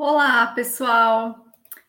Olá, pessoal!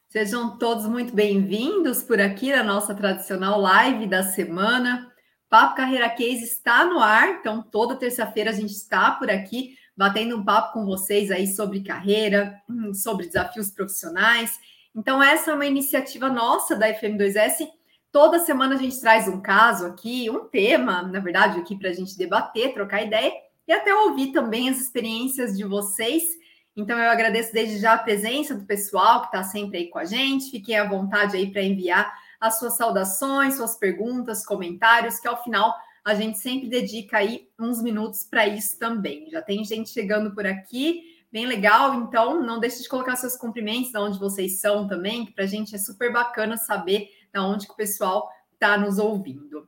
Sejam todos muito bem-vindos por aqui na nossa tradicional live da semana. Papo Carreira Case está no ar, então toda terça-feira a gente está por aqui batendo um papo com vocês aí sobre carreira, sobre desafios profissionais. Então, essa é uma iniciativa nossa da FM2S. Toda semana a gente traz um caso aqui, um tema, na verdade, aqui para a gente debater, trocar ideia e até ouvir também as experiências de vocês. Então, eu agradeço desde já a presença do pessoal que está sempre aí com a gente. Fiquem à vontade aí para enviar as suas saudações, suas perguntas, comentários, que ao final a gente sempre dedica aí uns minutos para isso também. Já tem gente chegando por aqui, bem legal. Então, não deixe de colocar seus cumprimentos de onde vocês são também, que para a gente é super bacana saber de onde que o pessoal está nos ouvindo.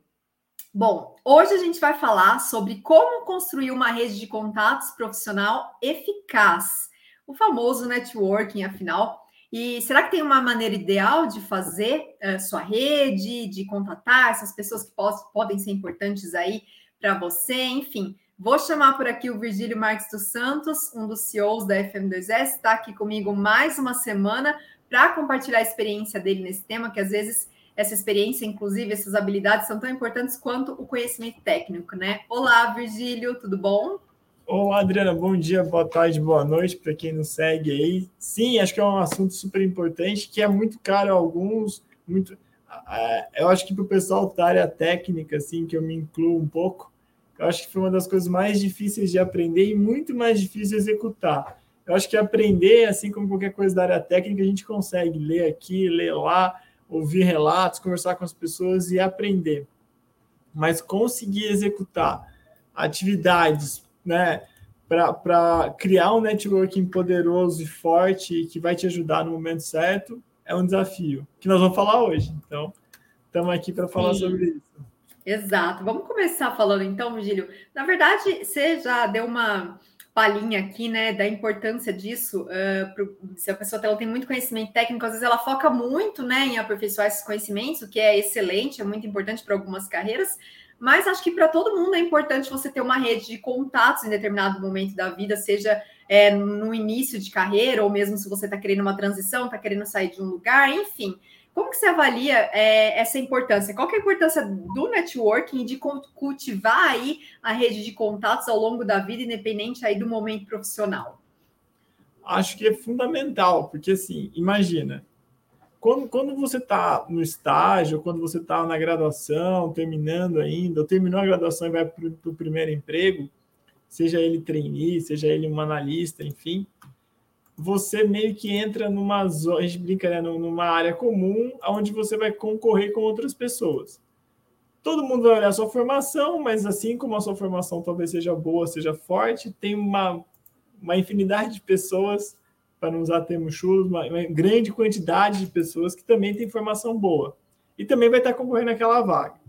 Bom, hoje a gente vai falar sobre como construir uma rede de contatos profissional eficaz o famoso networking, afinal. E será que tem uma maneira ideal de fazer uh, sua rede, de contatar essas pessoas que podem ser importantes aí para você? Enfim, vou chamar por aqui o Virgílio Marques dos Santos, um dos CEOs da FM2S, está aqui comigo mais uma semana para compartilhar a experiência dele nesse tema, que às vezes essa experiência, inclusive, essas habilidades são tão importantes quanto o conhecimento técnico, né? Olá, Virgílio, tudo bom? Ô, Adriana, bom dia, boa tarde, boa noite para quem nos segue aí. Sim, acho que é um assunto super importante, que é muito caro a alguns, muito. Eu acho que para o pessoal da área técnica, assim, que eu me incluo um pouco, eu acho que foi uma das coisas mais difíceis de aprender e muito mais difícil de executar. Eu acho que aprender, assim como qualquer coisa da área técnica, a gente consegue ler aqui, ler lá, ouvir relatos, conversar com as pessoas e aprender. Mas conseguir executar atividades né, para criar um networking poderoso e forte que vai te ajudar no momento certo, é um desafio que nós vamos falar hoje. Então, estamos aqui para falar sobre isso. Exato. Vamos começar falando então, Virgílio. Na verdade, você já deu uma palhinha aqui, né, da importância disso. Uh, pro, se a pessoa ela tem muito conhecimento técnico, às vezes ela foca muito, né, em aperfeiçoar esses conhecimentos, o que é excelente, é muito importante para algumas carreiras. Mas acho que para todo mundo é importante você ter uma rede de contatos em determinado momento da vida, seja é, no início de carreira, ou mesmo se você está querendo uma transição, está querendo sair de um lugar, enfim. Como que você avalia é, essa importância? Qual é a importância do networking de cultivar aí a rede de contatos ao longo da vida, independente aí do momento profissional? Acho que é fundamental, porque assim, imagina, quando, quando você está no estágio, quando você está na graduação, terminando ainda, ou terminou a graduação e vai para o primeiro emprego, seja ele trainee, seja ele um analista, enfim, você meio que entra numa zona, a gente brinca, né, numa área comum, onde você vai concorrer com outras pessoas. Todo mundo vai olhar a sua formação, mas assim como a sua formação talvez seja boa, seja forte, tem uma, uma infinidade de pessoas para não usar termos chulos, uma, uma, grande quantidade de pessoas que também tem formação boa e também vai estar concorrendo naquela vaga.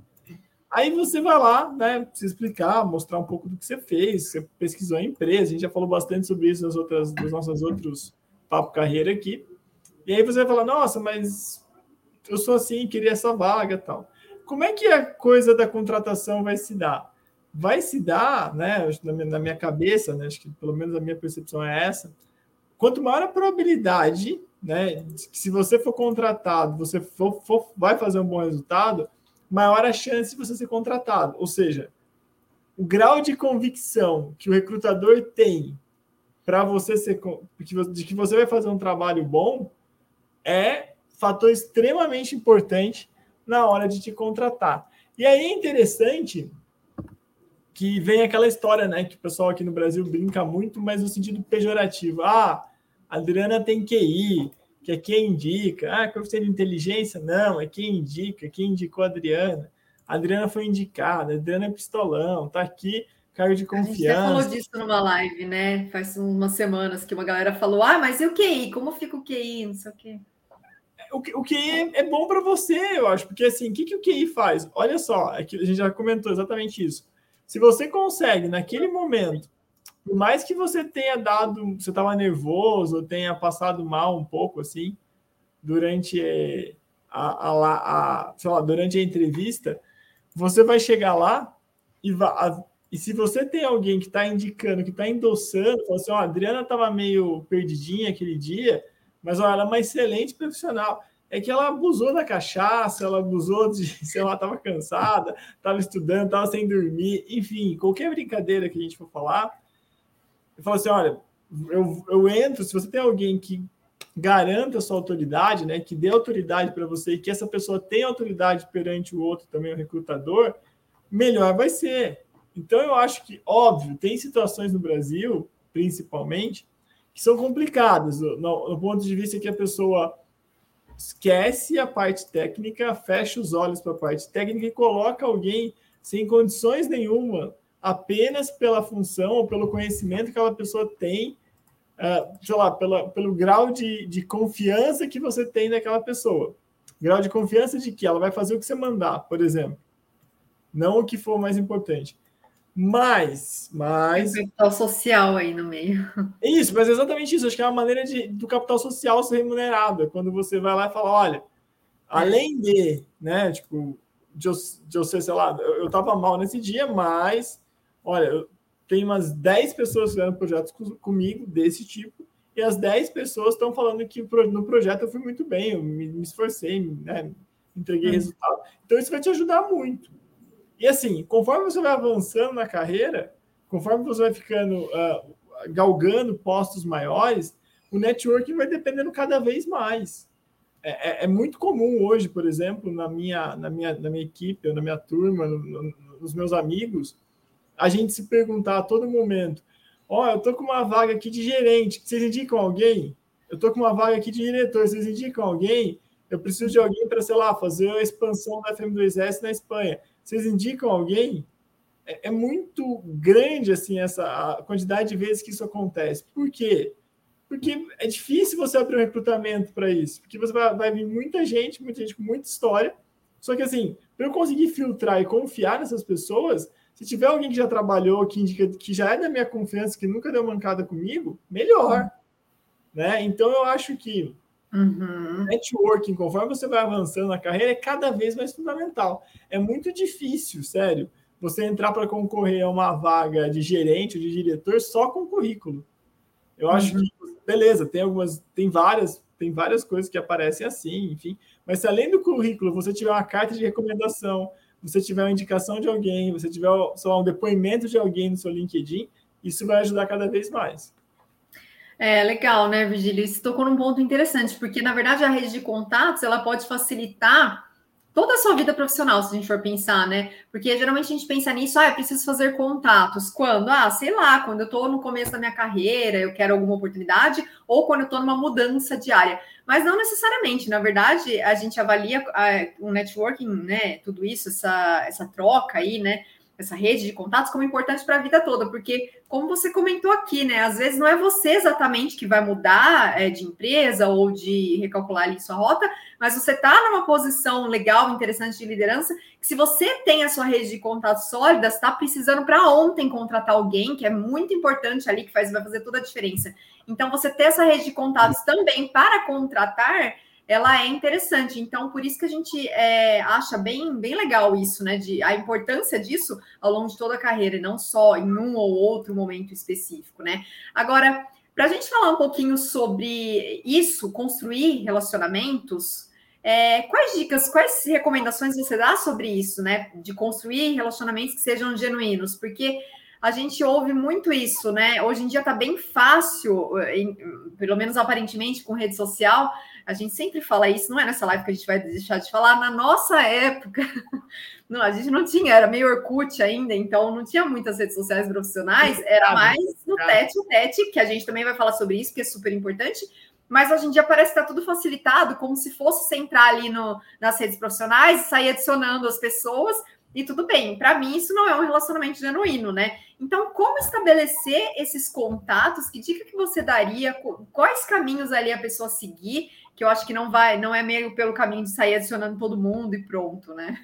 Aí você vai lá, né, se explicar, mostrar um pouco do que você fez, você pesquisou a empresa, a gente já falou bastante sobre isso nas outras, nos nossos outros papo carreira aqui. E aí você vai falar, nossa, mas eu sou assim, queria essa vaga tal. Como é que a coisa da contratação vai se dar? Vai se dar, né, na minha cabeça, né, acho que pelo menos a minha percepção é essa, quanto maior a probabilidade, né, se você for contratado, você for, for, vai fazer um bom resultado, maior a chance de você ser contratado. Ou seja, o grau de convicção que o recrutador tem para você ser de que você vai fazer um trabalho bom é fator extremamente importante na hora de te contratar. E aí é interessante que vem aquela história, né, que o pessoal aqui no Brasil brinca muito, mas no sentido pejorativo. Ah, Adriana tem QI, que é quem indica. Ah, coeficiente de inteligência? Não, é quem indica, quem indicou a Adriana. A Adriana foi indicada, a Adriana é pistolão, tá aqui, cargo de confiança. A gente já falou disso numa live, né? Faz umas semanas que uma galera falou: ah, mas e o QI? Como fica o QI? Não sei o quê. O, o QI é bom para você, eu acho, porque assim, o que, que o QI faz? Olha só, aqui, a gente já comentou exatamente isso. Se você consegue, naquele momento, por mais que você tenha dado, você estava nervoso, ou tenha passado mal um pouco assim, durante eh, a, a, a, lá, durante a entrevista, você vai chegar lá e, vai, E se você tem alguém que está indicando, que está endossando, fala assim, ó, a Adriana estava meio perdidinha aquele dia, mas ela é uma excelente profissional. É que ela abusou da cachaça, ela abusou de, sei lá, estava cansada, estava estudando, estava sem dormir, enfim, qualquer brincadeira que a gente for falar, eu falo assim, olha, eu, eu entro, se você tem alguém que garanta a sua autoridade, né, que dê autoridade para você e que essa pessoa tenha autoridade perante o outro também, o recrutador, melhor vai ser. Então, eu acho que, óbvio, tem situações no Brasil, principalmente, que são complicadas, no, no ponto de vista que a pessoa esquece a parte técnica, fecha os olhos para a parte técnica e coloca alguém sem condições nenhuma, apenas pela função ou pelo conhecimento que aquela pessoa tem uh, sei lá, pela, pelo grau de, de confiança que você tem naquela pessoa. Grau de confiança de que ela vai fazer o que você mandar, por exemplo. Não o que for mais importante. Mas, mas. Tem capital social aí no meio. É isso, mas é exatamente isso. Acho que é uma maneira de, do capital social ser remunerado. É quando você vai lá e fala: olha, além de, né, tipo, de eu, de eu ser, sei lá, eu, eu tava mal nesse dia, mas, olha, eu, tem umas 10 pessoas fazendo projetos comigo desse tipo, e as 10 pessoas estão falando que no projeto eu fui muito bem, eu me, me esforcei, né, entreguei uhum. resultado. Então, isso vai te ajudar muito. E assim, conforme você vai avançando na carreira, conforme você vai ficando, uh, galgando postos maiores, o networking vai dependendo cada vez mais. É, é, é, muito comum hoje, por exemplo, na minha, na minha, na minha equipe, na minha turma, no, no, nos meus amigos, a gente se perguntar a todo momento: ó, oh, eu tô com uma vaga aqui de gerente, vocês indicam alguém? Eu tô com uma vaga aqui de diretor, vocês indicam alguém? Eu preciso de alguém para, sei lá, fazer a expansão da FM2S na Espanha. Vocês indicam alguém? É, é, muito grande assim essa a quantidade de vezes que isso acontece. Por quê? Porque é difícil você abrir um recrutamento para isso, porque você vai, vai vir muita gente, muita gente com muita história. Só que assim, para eu conseguir filtrar e confiar nessas pessoas, se tiver alguém que já trabalhou, que indica que já é da minha confiança, que nunca deu mancada comigo, melhor. Né? Então eu acho que uhum. networking, conforme você vai avançando na carreira, é cada vez mais fundamental. É muito difícil, sério, você entrar para concorrer a uma vaga de gerente ou de diretor só com currículo. Eu acho uhum. que, beleza, tem algumas, tem várias, tem várias coisas que aparecem assim, enfim. Mas se além do currículo você tiver uma carta de recomendação, você tiver uma indicação de alguém, você tiver só um depoimento de alguém no seu LinkedIn, isso vai ajudar cada vez mais. É legal, né, Virgílio? Você tocou num ponto interessante, porque na verdade a rede de contatos ela pode facilitar toda a sua vida profissional, se a gente for pensar, né? Porque geralmente a gente pensa nisso, ah, eu preciso fazer contatos. Quando? Ah, sei lá, quando eu estou no começo da minha carreira, eu quero alguma oportunidade, ou quando eu estou numa mudança diária. Mas não necessariamente, na verdade, a gente avalia o networking, né? Tudo isso, essa, essa troca aí, né? Essa rede de contatos como importante para a vida toda, porque, como você comentou aqui, né, às vezes não é você exatamente que vai mudar é, de empresa ou de recalcular ali sua rota, mas você está numa posição legal, interessante de liderança, que se você tem a sua rede de contatos sólida, está precisando para ontem contratar alguém, que é muito importante ali, que faz, vai fazer toda a diferença. Então, você ter essa rede de contatos também para contratar ela é interessante. Então, por isso que a gente é, acha bem, bem legal isso, né? De, a importância disso ao longo de toda a carreira, e não só em um ou outro momento específico, né? Agora, para a gente falar um pouquinho sobre isso, construir relacionamentos, é, quais dicas, quais recomendações você dá sobre isso, né? De construir relacionamentos que sejam genuínos, porque a gente ouve muito isso, né? Hoje em dia está bem fácil, em, pelo menos aparentemente, com rede social, a gente sempre fala isso, não é nessa live que a gente vai deixar de falar. Na nossa época, não, a gente não tinha, era meio Orkut ainda, então não tinha muitas redes sociais profissionais, era mais no tete a tete, que a gente também vai falar sobre isso, que é super importante. Mas hoje em dia parece que está tudo facilitado, como se fosse você entrar ali no, nas redes profissionais e sair adicionando as pessoas, e tudo bem. Para mim, isso não é um relacionamento genuíno, né? Então, como estabelecer esses contatos? Que dica que você daria? Quais caminhos ali a pessoa seguir? que eu acho que não vai, não é meio pelo caminho de sair adicionando todo mundo e pronto, né?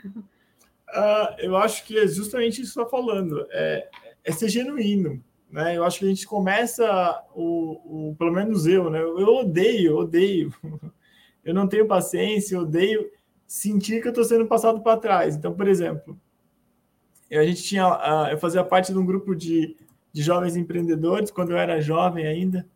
Uh, eu acho que é justamente isso que está falando, é, é, ser genuíno, né? Eu acho que a gente começa, o, o pelo menos eu, né? Eu odeio, odeio. Eu não tenho paciência, odeio sentir que eu estou sendo passado para trás. Então, por exemplo, a gente tinha, eu fazia parte de um grupo de, de jovens empreendedores quando eu era jovem ainda.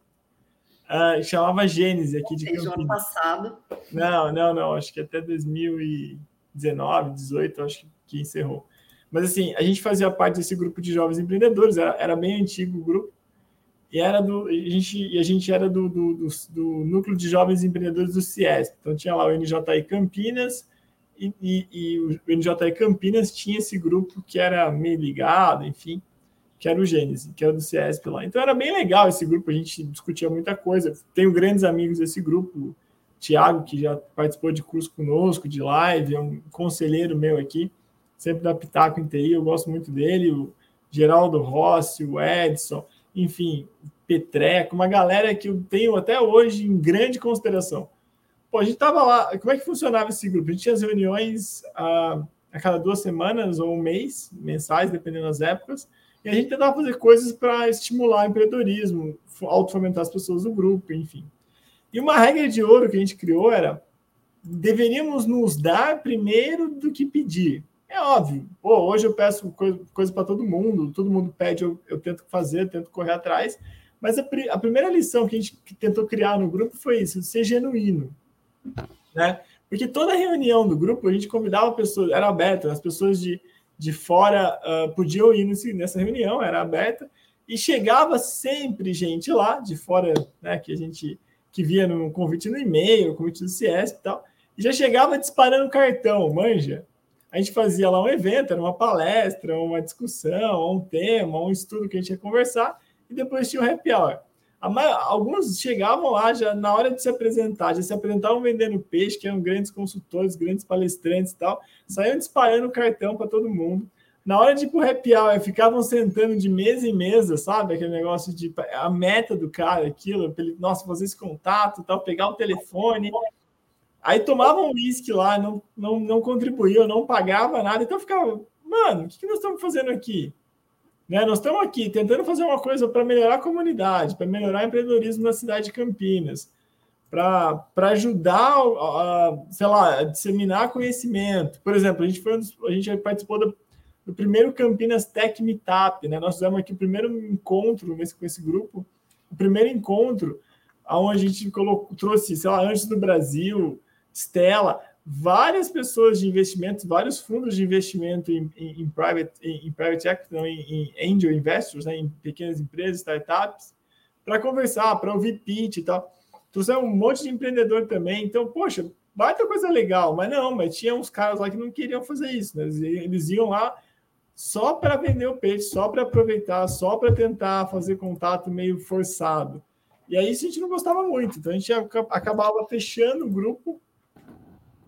Uh, chamava Gênese aqui de Campinas. ano passado. Não, não, não. Acho que até 2019, 18, acho que encerrou. Mas assim, a gente fazia parte desse grupo de jovens empreendedores, era, era bem antigo o grupo, e era do, a gente, e a gente era do, do, do, do núcleo de jovens empreendedores do CIESP. Então tinha lá o NJI Campinas, e, e, e, o NJI Campinas tinha esse grupo que era meio ligado, enfim, que era o Gênesis, que era do CIESP lá. Então era bem legal esse grupo, a gente discutia muita coisa. Tenho grandes amigos desse grupo, Tiago, que já participou de curso conosco, de live, é um conselheiro meu aqui sempre dá pitaco em TI, eu gosto muito dele, o Geraldo Rossi, o Edson, enfim, Petreco, uma galera que eu tenho até hoje em grande consideração. Pô, a gente tava lá, como é que funcionava esse grupo? A gente tinha as reuniões a, a cada duas semanas ou um mês, mensais, dependendo das épocas, e a gente tentava fazer coisas para estimular o empreendedorismo, auto-fomentar as pessoas do grupo, enfim. E uma regra de ouro que a gente criou era deveríamos nos dar primeiro do que pedir. É óbvio. Pô, hoje eu peço coisa, coisa para todo mundo, todo mundo pede, eu, eu tento fazer, tento correr atrás. Mas a, a, primeira lição que a gente tentou criar no grupo foi isso, ser genuíno. Né? Porque toda reunião do grupo a gente convidava pessoas, era aberta, as pessoas de, de fora uh, podiam ir nesse, nessa reunião, era aberta, e chegava sempre gente lá, de fora, né, que a gente que via no convite no e-mail, convite do CS e tal, e já chegava disparando cartão, manja a gente fazia lá um evento, era uma palestra, uma discussão, um tema, um estudo que a gente ia conversar, e depois tinha o happy hour. Alguns chegavam lá já na hora de se apresentar, já se apresentavam vendendo peixe, que eram grandes consultores, grandes palestrantes e tal, saíam disparando cartão para todo mundo. Na hora de ir pro happy hour, ficavam sentando de mesa em mesa, sabe? Aquele negócio de a meta do cara, aquilo, ele, nossa, fazer esse contato, tal, pegar o telefone, Aí tomava um uísque lá, não, não, não contribuía, não pagava nada. Então ficava, mano, o que, que nós estamos fazendo aqui? Né? Nós estamos aqui tentando fazer uma coisa para melhorar a comunidade, para melhorar o empreendedorismo na cidade de Campinas, para ajudar, a, sei lá, a disseminar conhecimento. Por exemplo, a gente, foi, a gente participou do, do primeiro Campinas Tech Meetup, né? Nós fizemos aqui o primeiro encontro nesse, com esse grupo, o primeiro encontro, onde a gente colocou, trouxe, sei lá, antes do Brasil, Stella, várias pessoas de investimento, vários fundos de investimento em, em, em private, em, em, private equity, não, em, em, angel investors, né, em pequenas empresas, startups, para conversar, para ouvir pitch e tal. Trouxeram um monte de empreendedor também. Então, poxa, baita coisa legal, mas não, mas tinha uns caras lá que não queriam fazer isso, né? eles, eles iam lá só para vender o peixe, só para aproveitar, só para tentar fazer contato meio forçado. E aí a gente não gostava muito, então a gente acabava fechando o grupo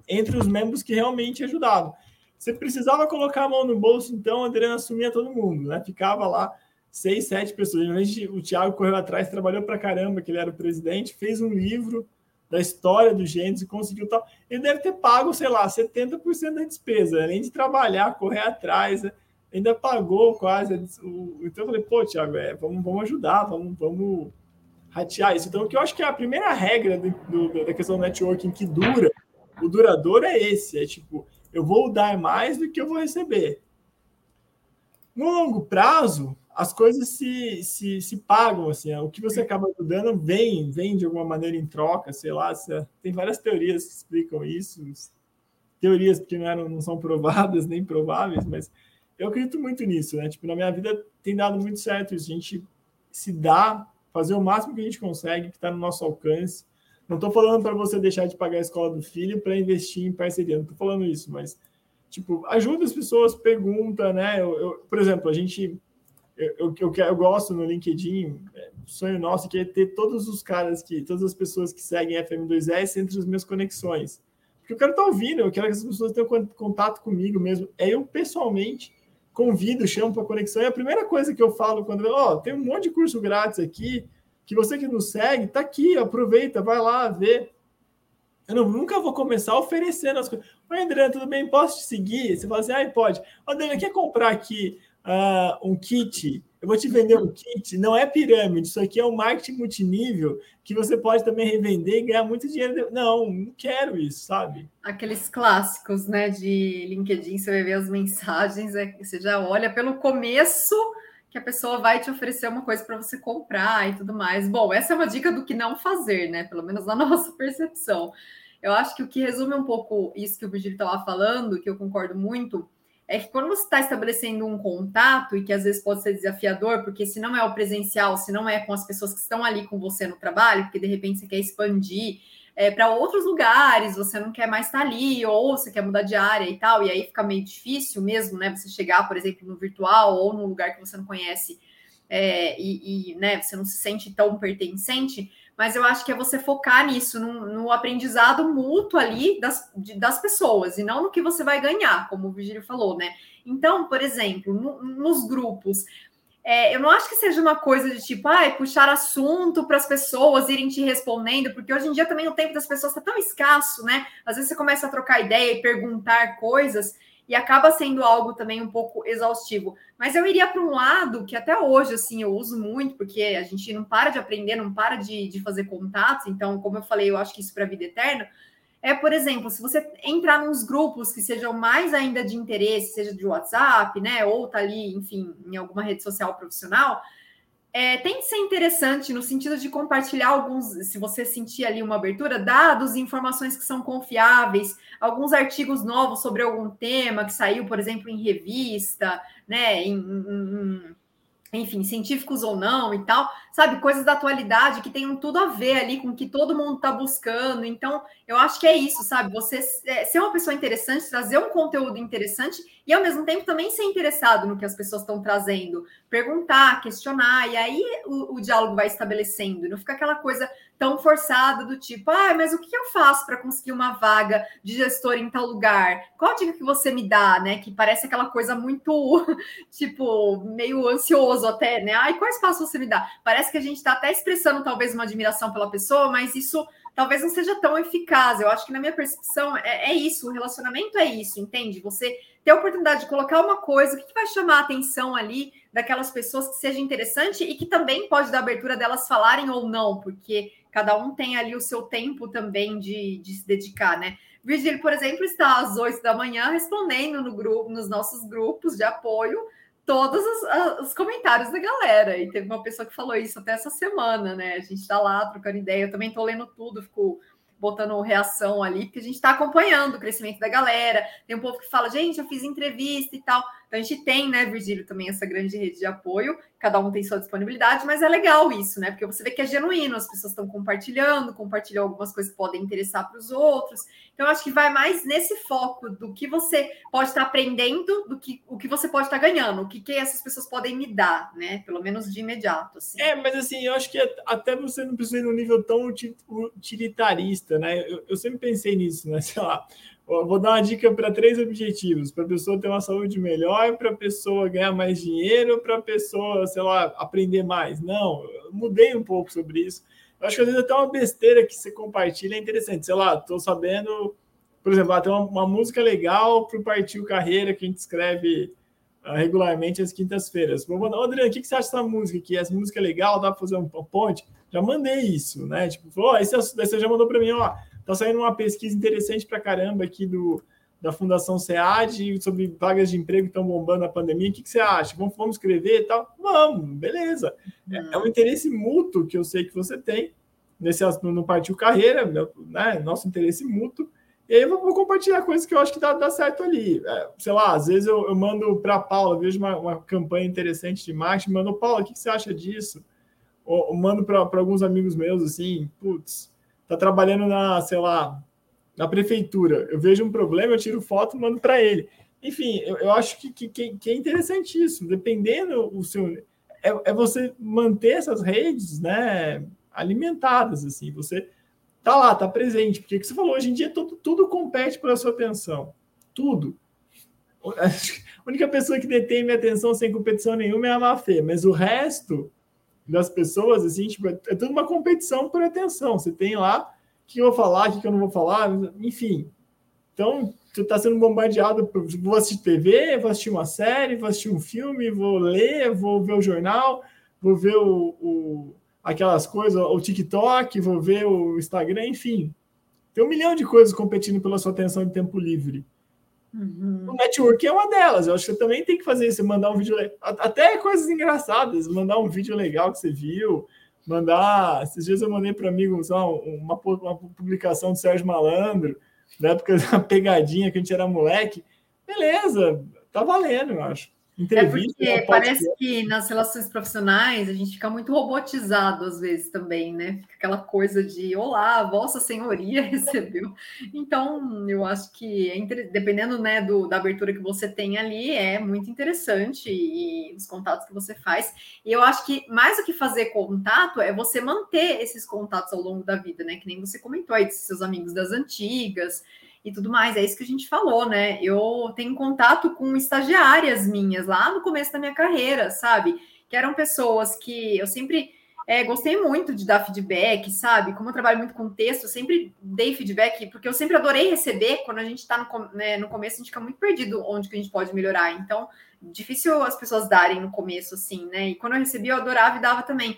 entre os membros que realmente ajudavam. Você precisava colocar a mão no bolso, então a Adriana assumia todo mundo, né? Ficava lá seis, sete pessoas. O Thiago correu atrás, trabalhou para caramba, que ele era o presidente, fez um livro da história do Gênesis conseguiu tal. Ele deve ter pago, sei lá, 70% da despesa, além de trabalhar, correr atrás, né? ainda pagou quase. Então eu falei, pô, Thiago, é, vamos, vamos ajudar, vamos, vamos ratear isso. Então, o que eu acho que é a primeira regra do, do, da questão do networking que dura o duradouro é esse, é tipo, eu vou dar mais do que eu vou receber. No longo prazo, as coisas se, se, se pagam, assim, o que você acaba dando vem, vem de alguma maneira em troca, sei lá, tem várias teorias que explicam isso, teorias que não, eram, não são provadas nem prováveis, mas eu acredito muito nisso, né? Tipo, na minha vida tem dado muito certo isso, a gente se dá, fazer o máximo que a gente consegue, que está no nosso alcance, não estou falando para você deixar de pagar a escola do filho para investir em parceria, não estou falando isso, mas tipo, ajuda as pessoas, pergunta, né? Eu, eu por exemplo, a gente eu, eu, eu, eu gosto no LinkedIn, é, sonho nosso que é ter todos os caras que, todas as pessoas que seguem FM2S entre as minhas conexões. Porque eu quero estar tá ouvindo, eu quero que as pessoas tenham contato comigo mesmo. É eu pessoalmente convido, chamo para conexão. E a primeira coisa que eu falo quando, ó, oh, tem um monte de curso grátis aqui, que você que nos segue, tá aqui, aproveita, vai lá, vê. Eu não, nunca vou começar oferecendo as coisas. Oi, André, tudo bem? Posso te seguir? Você fala assim, ah, pode. André, quer comprar aqui uh, um kit? eu vou te vender um kit, não é pirâmide, isso aqui é um marketing multinível que você pode também revender e ganhar muito dinheiro. Não, não quero isso, sabe? Aqueles clássicos, né, de LinkedIn, você vai ver as mensagens, é, você já olha pelo começo que a pessoa vai te oferecer uma coisa para você comprar e tudo mais. Bom, essa é uma dica do que não fazer, né? Pelo menos na nossa percepção. Eu acho que o que resume um pouco isso que o Virgílio estava falando, que eu concordo muito, é que quando você está estabelecendo um contato, e que às vezes pode ser desafiador, porque se não é o presencial, se não é com as pessoas que estão ali com você no trabalho, porque de repente você quer expandir é, para outros lugares, você não quer mais estar ali, ou você quer mudar de área e tal, e aí fica meio difícil mesmo, né? Você chegar, por exemplo, no virtual ou num lugar que você não conhece é, e, e né, você não se sente tão pertencente mas eu acho que é você focar nisso, no, no aprendizado mútuo ali das, de, das pessoas, e não no que você vai ganhar, como o Virgílio falou, né? Então, por exemplo, no, nos grupos, é, eu não acho que seja uma coisa de tipo, ah, puxar assunto para as pessoas irem te respondendo, porque hoje em dia também o tempo das pessoas está tão escasso, né? Às vezes você começa a trocar ideia e perguntar coisas e acaba sendo algo também um pouco exaustivo. Mas eu iria para um lado que até hoje, assim, eu uso muito, porque a gente não para de aprender, não para de, de fazer contatos. Então, como eu falei, eu acho que isso para a vida eterna. É, por exemplo, se você entrar nos grupos que sejam mais ainda de interesse, seja de WhatsApp, né, ou tá ali, enfim, em alguma rede social profissional, é, tem que ser interessante no sentido de compartilhar alguns, se você sentir ali uma abertura, dados e informações que são confiáveis, alguns artigos novos sobre algum tema que saiu, por exemplo, em revista, né, em, em, enfim, científicos ou não e tal, sabe? Coisas da atualidade que tenham tudo a ver ali com o que todo mundo está buscando. Então, eu acho que é isso, sabe? Você é, ser uma pessoa interessante, trazer um conteúdo interessante e, ao mesmo tempo, também ser interessado no que as pessoas estão trazendo, perguntar, questionar, e aí o, o diálogo vai estabelecendo, não fica aquela coisa tão forçada do tipo, ah, mas o que eu faço para conseguir uma vaga de gestor em tal lugar? Qual dica que você me dá, né? Que parece aquela coisa muito, tipo, meio ansioso até, né? Ai, quais passos você me dá? Parece que a gente está até expressando talvez uma admiração pela pessoa, mas isso talvez não seja tão eficaz. Eu acho que na minha percepção é, é isso, o relacionamento é isso, entende? Você ter a oportunidade de colocar uma coisa, o que, que vai chamar a atenção ali daquelas pessoas que seja interessante e que também pode dar abertura delas falarem ou não, porque cada um tem ali o seu tempo também de, de se dedicar, né? Virgílio, por exemplo, está às 8 da manhã respondendo no grupo, nos nossos grupos de apoio todos os, os, comentários da galera. E teve uma pessoa que falou isso até essa semana, né? A gente está lá trocando ideia. Eu também estou lendo tudo, fico botando reação ali, porque a gente está acompanhando o crescimento da galera. Tem um povo que fala, gente, eu fiz entrevista e tal. Então a gente tem, né, Virgílio, também essa grande rede de apoio, cada um tem sua disponibilidade, mas é legal isso, né? Porque você vê que é genuíno, as pessoas estão compartilhando, compartilham algumas coisas que podem interessar para os outros. Então, acho que vai mais nesse foco do que você pode estar aprendendo, do que o que você pode estar ganhando, o que, que essas pessoas podem me dar, né? Pelo menos de imediato. Assim. É, mas assim, eu acho que até você não precisa ir num nível tão utilitarista, né? Eu, eu sempre pensei nisso, né? Sei lá vou dar uma dica para três objetivos: para a pessoa ter uma saúde melhor, para a pessoa ganhar mais dinheiro, para a pessoa, sei lá, aprender mais. Não, mudei um pouco sobre isso. Eu acho que às vezes até uma besteira que você compartilha é interessante. Sei lá, estou sabendo, por exemplo, ah, tem uma, uma música legal para o Partiu Carreira que a gente escreve uh, regularmente às quintas-feiras. Vou mandar, Adriano, o que, que você acha dessa música aqui? Essa música é legal, dá para fazer um, ponte? Já mandei isso, né? Tipo, falou, oh, esse, já mandou para mim, ó Está saindo uma pesquisa interessante para caramba aqui do, da Fundação SEAD sobre vagas de emprego que estão bombando na pandemia. O que, que você acha? Vamos, vamos escrever e tal? Vamos, beleza. É, é, um interesse mútuo que eu sei que você tem nesse no, no Partiu Carreira, né? Nosso interesse mútuo. E aí eu vou, vou compartilhar coisas que eu acho que dá, dá certo ali. É, sei lá, às vezes eu, eu mando para a Paula, vejo uma, uma, campanha interessante de marketing, mando, Paula, o que, que você acha disso? Ou, ou mando para alguns amigos meus assim, putz, está trabalhando na, sei lá, na prefeitura. Eu vejo um problema, eu tiro foto mando para ele. Enfim, eu, eu acho que, que, que, é interessantíssimo. Dependendo o seu. É, é você manter essas redes né, alimentadas, assim. Você tá lá, tá presente. Porque que você falou, hoje em dia tudo, tudo compete pela sua atenção. Tudo. A única pessoa que detém minha atenção sem competição nenhuma é a Mafê, mas o resto das pessoas, assim, tipo, é, tudo uma competição por atenção. Você tem lá o que eu vou falar, o que eu não vou falar, enfim. Então, tu tá sendo bombardeado por vou assistir TV, vou assistir uma série, vou assistir um filme, vou ler, vou ver o jornal, vou ver o, o aquelas coisas, o TikTok, vou ver o Instagram, enfim. Tem um milhão de coisas competindo pela sua atenção de tempo livre. Uhum. O network é uma delas. Eu acho que você também tem que fazer isso, mandar um vídeo, até coisas engraçadas, mandar um vídeo legal que você viu, mandar. Esses dias eu mandei para amigo uma, uma publicação do Sérgio Malandro, da época da pegadinha que a gente era moleque. Beleza, tá valendo, eu acho. Entrevista, é porque parece que nas relações profissionais a gente fica muito robotizado às vezes também, né? Fica aquela coisa de olá, Vossa Senhoria recebeu. Então, eu acho que é dependendo né, do, da abertura que você tem ali, é muito interessante e, e os contatos que você faz. E eu acho que mais do que fazer contato é você manter esses contatos ao longo da vida, né? Que nem você comentou aí de seus amigos das antigas e tudo mais. É isso que a gente falou, né? Eu tenho contato com estagiárias minhas lá no começo da minha carreira, sabe? Que eram pessoas que eu sempre é, gostei muito de dar feedback, sabe? Como eu trabalho muito com texto, sempre dei feedback, porque eu sempre adorei receber. Quando a gente está no, né, no começo, a gente fica muito perdido onde que a gente pode melhorar. Então, difícil as pessoas darem no começo, assim, né? E quando eu recebi, eu adorava e dava também.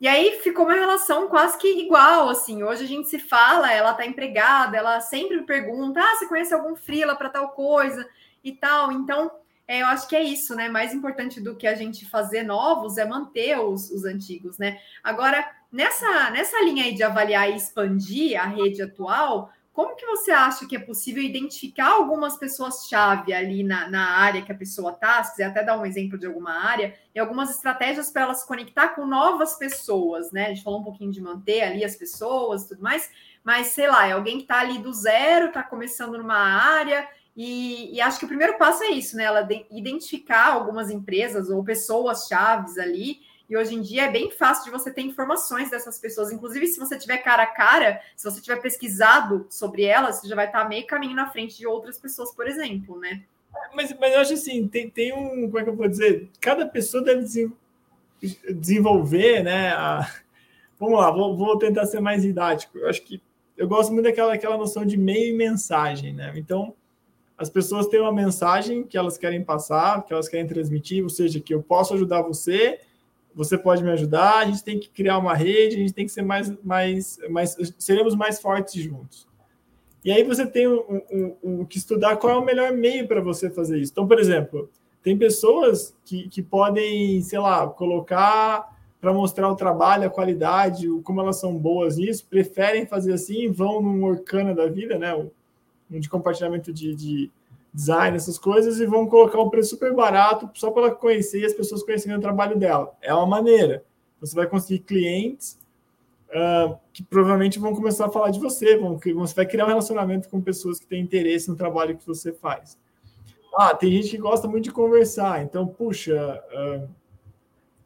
E aí ficou uma relação quase que igual, assim. Hoje a gente se fala, ela tá empregada, ela sempre pergunta: ah, você conhece algum frila para tal coisa e tal. Então, é, eu acho que é isso, né? Mais importante do que a gente fazer novos é manter os, os antigos, né? Agora, nessa, nessa linha aí de avaliar e expandir a rede atual, como que você acha que é possível identificar algumas pessoas-chave ali na, na área que a pessoa está? Se quiser até dar um exemplo de alguma área, e algumas estratégias para ela se conectar com novas pessoas, né? A gente falou um pouquinho de manter ali as pessoas tudo mais, mas sei lá, é alguém que está ali do zero, está começando numa área, e, e, acho que o primeiro passo é isso, né? Ela identificar algumas empresas ou pessoas chaves ali e hoje em dia é bem fácil de você ter informações dessas pessoas. Inclusive, se você tiver cara a cara, se você tiver pesquisado sobre elas, você já vai estar meio caminho na frente de outras pessoas, por exemplo, né? Mas, mas eu acho assim, tem, tem um. Como é que eu vou dizer? Cada pessoa deve desenvolver, né? A... Vamos lá, vou, vou tentar ser mais didático. Eu acho que eu gosto muito daquela aquela noção de meio e mensagem, né? Então, as pessoas têm uma mensagem que elas querem passar, que elas querem transmitir, ou seja, que eu posso ajudar você você pode me ajudar, a gente tem que criar uma rede, a gente tem que ser mais, mais, mais seremos mais fortes juntos. E aí você tem o, o, o que estudar qual é o melhor meio para você fazer isso. Então, por exemplo, tem pessoas que, que podem, sei lá, colocar para mostrar o trabalho, a qualidade, como elas são boas nisso, preferem fazer assim, vão num Orkana da vida, né? Um de compartilhamento de, de design, essas coisas, e vão colocar um preço super barato só para ela conhecer e as pessoas conhecerem o trabalho dela. É uma maneira. Você vai conseguir clientes uh, que provavelmente vão começar a falar de você, vão, você vai criar um relacionamento com pessoas que têm interesse no trabalho que você faz. Ah, tem gente que gosta muito de conversar, então, puxa, uh,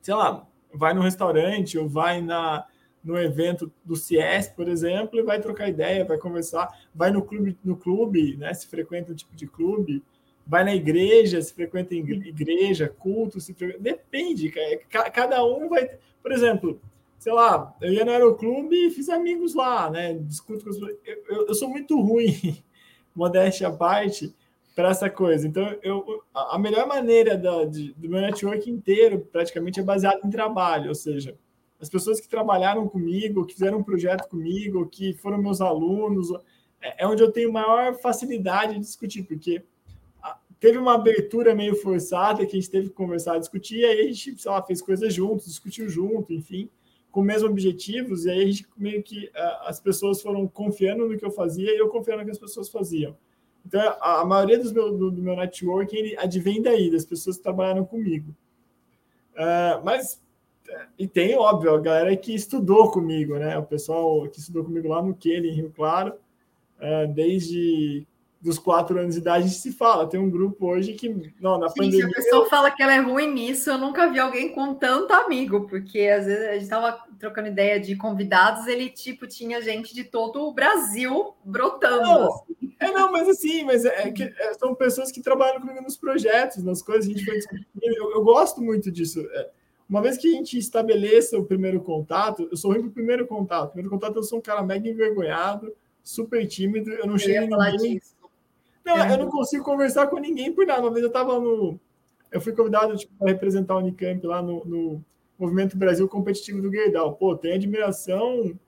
sei lá, vai no restaurante ou vai na, no evento do CIES, por exemplo, e vai trocar ideia, vai conversar, vai no clube, no clube, né? Se frequenta um tipo de clube, vai na igreja, se frequenta igreja, culto, se frequenta... depende, cada um vai, por exemplo, sei lá, eu ia no aeroclube e fiz amigos lá, né? Discuto com os... eu, eu, eu sou muito ruim, modéstia à parte, para essa coisa. Então, eu, a melhor maneira da, de, do meu network inteiro, praticamente, é baseado em trabalho, ou seja, as pessoas que trabalharam comigo, que fizeram um projeto comigo, que foram meus alunos, é, é onde eu tenho maior facilidade de discutir, porque teve uma abertura meio forçada que a gente teve que conversar, discutir, e aí a gente, sei lá, fez coisas juntos, discutiu junto, enfim, com os mesmos objetivos, e aí a gente meio que as pessoas foram confiando no que eu fazia e eu confiando no que as pessoas faziam. Então, a, maioria dos meu, do, do meu networking advém daí, das pessoas que trabalharam comigo. Uh, mas e tem, óbvio, a galera que estudou comigo, né? O pessoal que estudou comigo lá no Kelly, em Rio Claro, é, desde dos quatro anos de idade, a gente se fala. Tem um grupo hoje que, não, na pandemia... Se a pessoa fala que ela é ruim nisso, eu nunca vi alguém com tanto amigo, porque às vezes a gente estava trocando ideia de convidados, ele, tipo, tinha gente de todo o Brasil brotando. Não, assim. É, não, mas assim, mas é, que, é, são pessoas que trabalham comigo nos projetos, nas coisas, a gente foi. Eu, eu gosto muito disso. É, uma vez que a gente estabeleça o primeiro contato, eu sou ruim pro primeiro contato. Primeiro contato, eu sou um cara mega envergonhado, super tímido, eu não eu chego em ninguém. Não, eu não consigo conversar com ninguém por nada. Uma vez eu estava no. Eu fui convidado tipo, para representar o Unicamp lá no, no Movimento Brasil Competitivo do Gerdau. Pô, tem admiração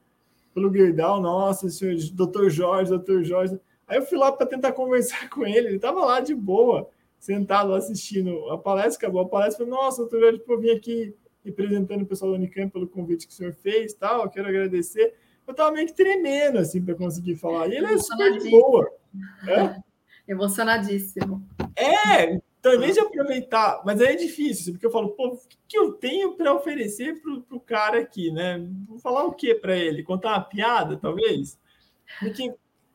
pelo Gerdau, nossa, senhor, doutor Jorge, doutor Jorge. Aí eu fui lá para tentar conversar com ele, ele estava lá de boa, sentado assistindo a palestra, acabou a palestra, falei, nossa, doutor Jorge, pô, vim aqui representando o pessoal do Unicamp pelo convite que o senhor fez tal, quero agradecer. Eu estava meio que tremendo, assim, para conseguir falar. E ele é super de boa. Emocionadíssimo. É, então, em vez de aproveitar, mas aí é difícil, assim, porque eu falo, pô, o que eu tenho para oferecer para o cara aqui, né? Vou falar o que para ele? Contar uma piada, talvez? Porque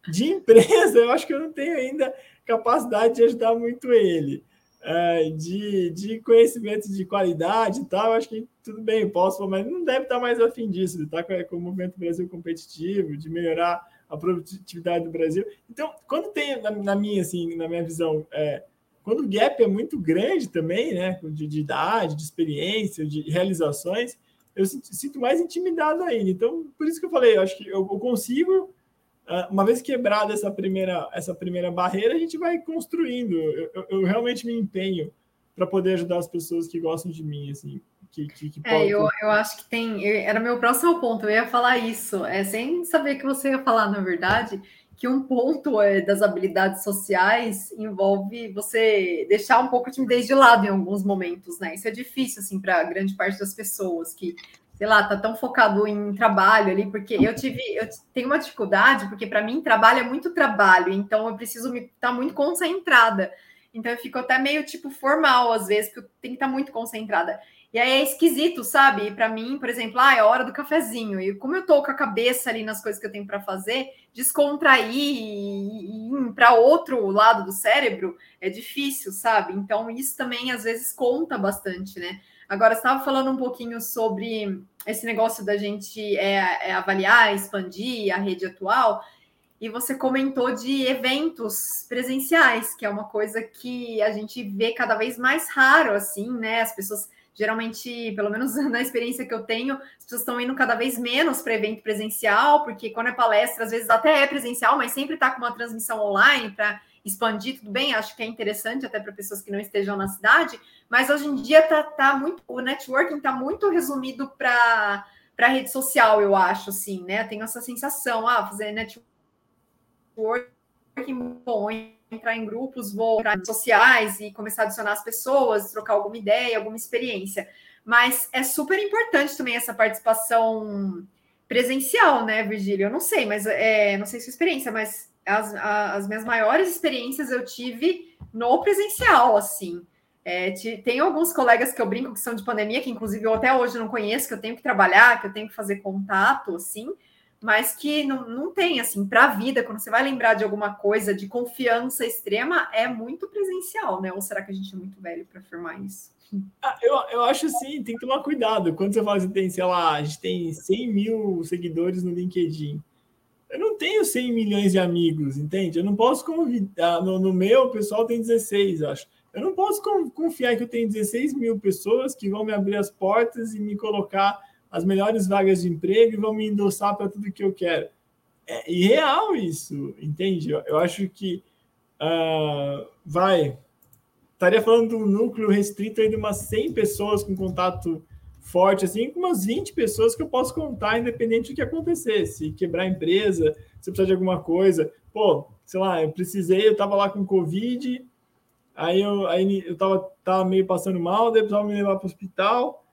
de empresa, eu acho que eu não tenho ainda capacidade de ajudar muito ele. É, de, de conhecimento de qualidade e tal, acho que tudo bem, posso, mas não deve estar mais afim disso, de estar com, com o movimento Brasil competitivo, de melhorar a produtividade do Brasil. Então, quando tem, na, na minha, assim, na minha visão, é, quando o gap é muito grande também, né, de, de idade, de experiência, de realizações, eu sinto mais intimidado ainda. Então, por isso que eu falei, eu acho que eu, consigo, ah, uma vez quebrada essa primeira, essa primeira barreira, a gente vai construindo. Eu, eu, eu realmente me empenho para poder ajudar as pessoas que gostam de mim, assim. Que, que, que é, eu, eu acho que tem. Era meu próximo ponto, eu ia falar isso, é, sem saber que você ia falar, na verdade que um ponto é, das habilidades sociais envolve você deixar um pouco a timidez de lado em alguns momentos, né? Isso é difícil, assim, para grande parte das pessoas que, sei lá, tá tão focado em trabalho ali, porque eu tive, eu tenho uma dificuldade, porque para mim trabalho é muito trabalho, então eu preciso me estar tá muito concentrada. Então eu fico até meio tipo formal às vezes, porque eu tenho que estar tá muito concentrada. E aí é esquisito, sabe? Para mim, por exemplo, ah, é hora do cafezinho. E como eu tô com a cabeça ali nas coisas que eu tenho para fazer, descontrair e ir para outro lado do cérebro é difícil, sabe? Então, isso também às vezes conta bastante, né? Agora, você estava falando um pouquinho sobre esse negócio da gente é, é avaliar, expandir a rede atual, e você comentou de eventos presenciais, que é uma coisa que a gente vê cada vez mais raro, assim, né? As pessoas geralmente, pelo menos na experiência que eu tenho, as pessoas estão indo cada vez menos para evento presencial, porque quando é palestra, às vezes até é presencial, mas sempre está com uma transmissão online para expandir, tudo bem, acho que é interessante até para pessoas que não estejam na cidade, mas hoje em dia tá, tá muito, o networking está muito resumido para para rede social, eu acho, assim, né? Tenho essa sensação, ah, fazer networking bom, entrar em grupos, vou entrar em sociais e começar a adicionar as pessoas, trocar alguma ideia, alguma experiência. Mas é super importante também essa participação presencial, né, Virgílio? Eu não sei, mas é, não sei sua experiência, mas as, as minhas maiores experiências eu tive no presencial, assim. É, tem alguns colegas que eu brinco que são de pandemia, que inclusive eu até hoje não conheço, que eu tenho que trabalhar, que eu tenho que fazer contato, assim, mas que não, não tem, assim, para a vida, quando você vai lembrar de alguma coisa de confiança extrema, é muito presencial, né? Ou será que a gente é muito velho para afirmar isso? Ah, eu, eu acho assim, tem que tomar cuidado. Quando você fala que tem, sei lá, a gente tem 100 mil seguidores no LinkedIn. Eu não tenho 100 milhões de amigos, entende? Eu não posso convidar. No, no meu, o pessoal tem 16, acho. Eu não posso confiar que eu tenho 16 mil pessoas que vão me abrir as portas e me colocar as melhores vagas de emprego e vão me endossar para tudo que eu quero. É irreal isso, entende? Eu, eu acho que uh, vai. Estaria falando de um núcleo restrito aí de umas 100 pessoas com contato forte, assim, com umas 20 pessoas que eu posso contar, independente do que acontecer. Se quebrar a empresa, se precisar de alguma coisa. Pô, sei lá, eu precisei, eu estava lá com Covid, aí eu, aí eu tava, tava meio passando mal, daí precisava me levar para o hospital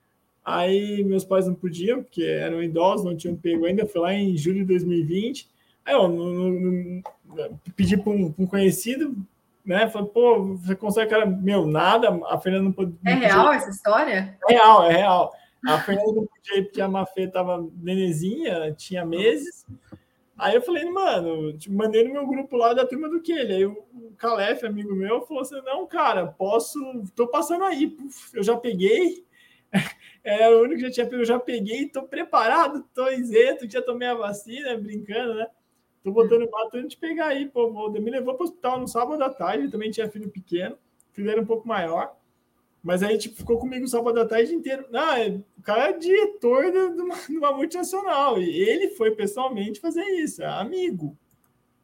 Aí meus pais não podiam, porque eram idosos, não tinham pego ainda. Foi lá em julho de 2020. Aí eu não, não, não, pedi para um, um, conhecido, né? Falei, pô, você consegue, cara, meu, nada. A Fernanda não podia. É real essa história? É real, é real. A Fernanda não podia ir porque a Mafê tava nenezinha, tinha meses. Aí eu falei, mano, tipo, mandei no meu grupo lá da turma do Kelly. Aí o Calef, amigo meu, falou assim: não, cara, posso, tô passando aí. Puf, eu já peguei, é o único que já tinha pego, eu já peguei, estou preparado, estou isento, já tomei a vacina, brincando, né? Tô botando mato antes de pegar aí, pô. Me levou para o hospital no sábado à tarde, também tinha filho pequeno, filho era um pouco maior. Mas aí, tipo, ficou comigo o sábado à tarde inteiro. Não, é, o cara é diretor de uma, de uma multinacional. E ele foi pessoalmente fazer isso, é amigo.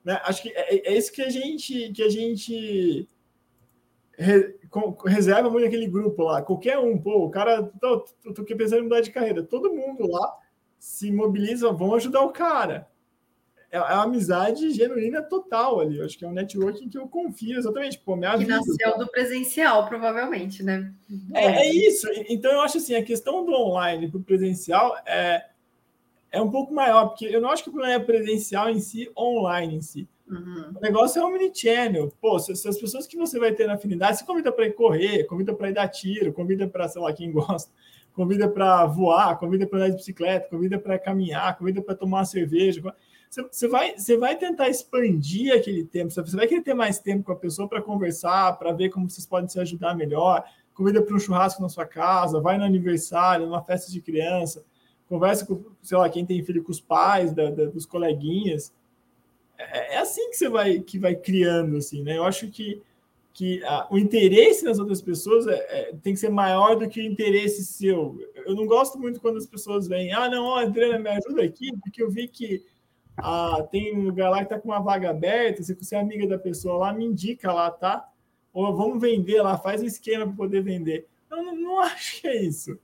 Né? Acho que é, é, isso que a gente que a gente re, com, reserva muito aquele grupo lá. Qualquer um, pô, o cara, tô, tô, tô pensando em mudar de carreira. Todo mundo lá se mobiliza, vão ajudar o cara. É, é uma amizade genuína total ali. Eu acho que é um networking que eu confio exatamente. Pô, minha que vida, nasceu do presencial, provavelmente, né? É, é, isso. Então eu acho assim, a questão do online para o presencial é é um pouco maior, porque eu não acho que o problema é presencial em si, online em si. Uhum. O negócio é omnichannel. Pô, se, se, as pessoas que você vai ter na afinidade, se convida para ir correr, convida para ir dar tiro, convida para, sei lá, quem gosta, convida para voar, convida para andar de bicicleta, convida para caminhar, convida para tomar uma cerveja. Você, vai, você vai tentar expandir aquele tempo, você vai querer ter mais tempo com a pessoa para conversar, para ver como vocês podem se ajudar melhor, convida para um churrasco na sua casa, vai no aniversário, numa festa de criança conversa com, sei lá, quem tem filho com os pais, da, da, dos coleguinhas. É, é, assim que você vai, que vai criando, assim, né? Eu acho que, que a, o interesse nas outras pessoas é, é, tem que ser maior do que o interesse seu. Eu não gosto muito quando as pessoas vêm, ah, não, ó, Adriana, me ajuda aqui, porque eu vi que ah, tem um lugar lá que tá com uma vaga aberta, se você é amiga da pessoa lá, me indica lá, tá? Ou vamos vender lá, faz um esquema para poder vender. Eu não, não acho que é isso.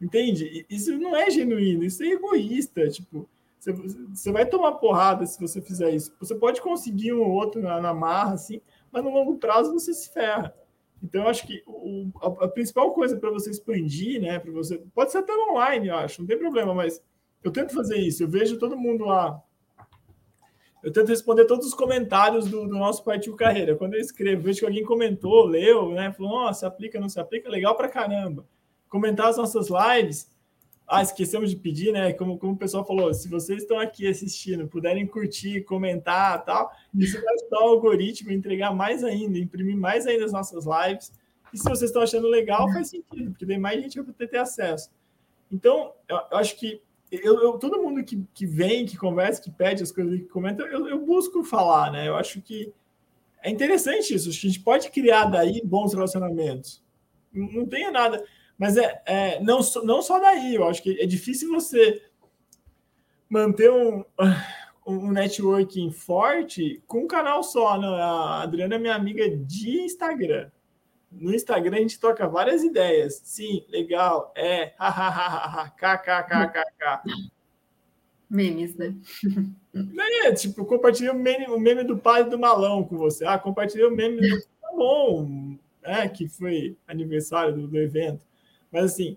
Entende? Isso não é genuíno, isso é egoísta. Tipo, você, você vai tomar porrada se você fizer isso. Você pode conseguir um ou outro na, na marra, assim, mas no longo prazo você se ferra. Então, eu acho que o, a, a, principal coisa para você expandir, né? Para você. Pode ser até online, eu acho, não tem problema, mas eu tento fazer isso. Eu vejo todo mundo lá. Eu tento responder todos os comentários do, do nosso Partiu Carreira. Quando eu escrevo, vejo que alguém comentou, leu, né? Falou, nossa, aplica, não se aplica, legal para caramba comentar as nossas lives. Ah, esquecemos de pedir, né? Como, como o pessoal falou, se vocês estão aqui assistindo, puderem curtir, comentar tal, isso vai ajudar o algoritmo a entregar mais ainda, imprimir mais ainda as nossas lives. E se vocês estão achando legal, faz sentido, porque tem mais gente vai poder ter acesso. Então, eu, eu acho que eu, eu, todo mundo que, que vem, que conversa, que pede as coisas, que comenta, eu, eu busco falar, né? Eu acho que é interessante isso. a gente pode criar daí bons relacionamentos. Não, tenha nada. Mas é, é não, não só daí, eu acho que é difícil você manter um, um networking forte com um canal só. Né? A Adriana é minha amiga de Instagram. No Instagram a gente troca várias ideias. Sim, legal, é, hahaha, kkkkk. Memes, né? É, tipo, compartilhei o meme, o meme do pai do malão com você. Ah, compartilhei o meme do tá bom, é, que foi aniversário do, do evento. Mas assim,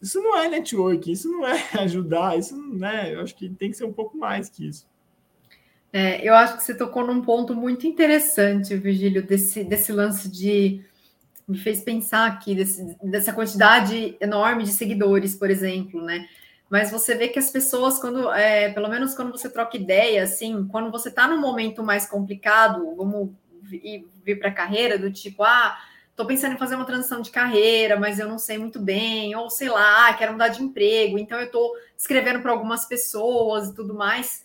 isso não é network, isso não é ajudar, isso não é. Eu acho que tem que ser um pouco mais que isso. É, eu acho que você tocou num ponto muito interessante, Virgílio, desse, desse lance de. Me fez pensar aqui desse, dessa quantidade enorme de seguidores, por exemplo, né? Mas você vê que as pessoas, quando, é, pelo menos quando você troca ideia, assim, quando você está num momento mais complicado, vamos vir, vir para a carreira, do tipo, ah, estou pensando em fazer uma transição de carreira, mas eu não sei muito bem, ou sei lá, quero mudar de emprego, então eu estou escrevendo para algumas pessoas e tudo mais.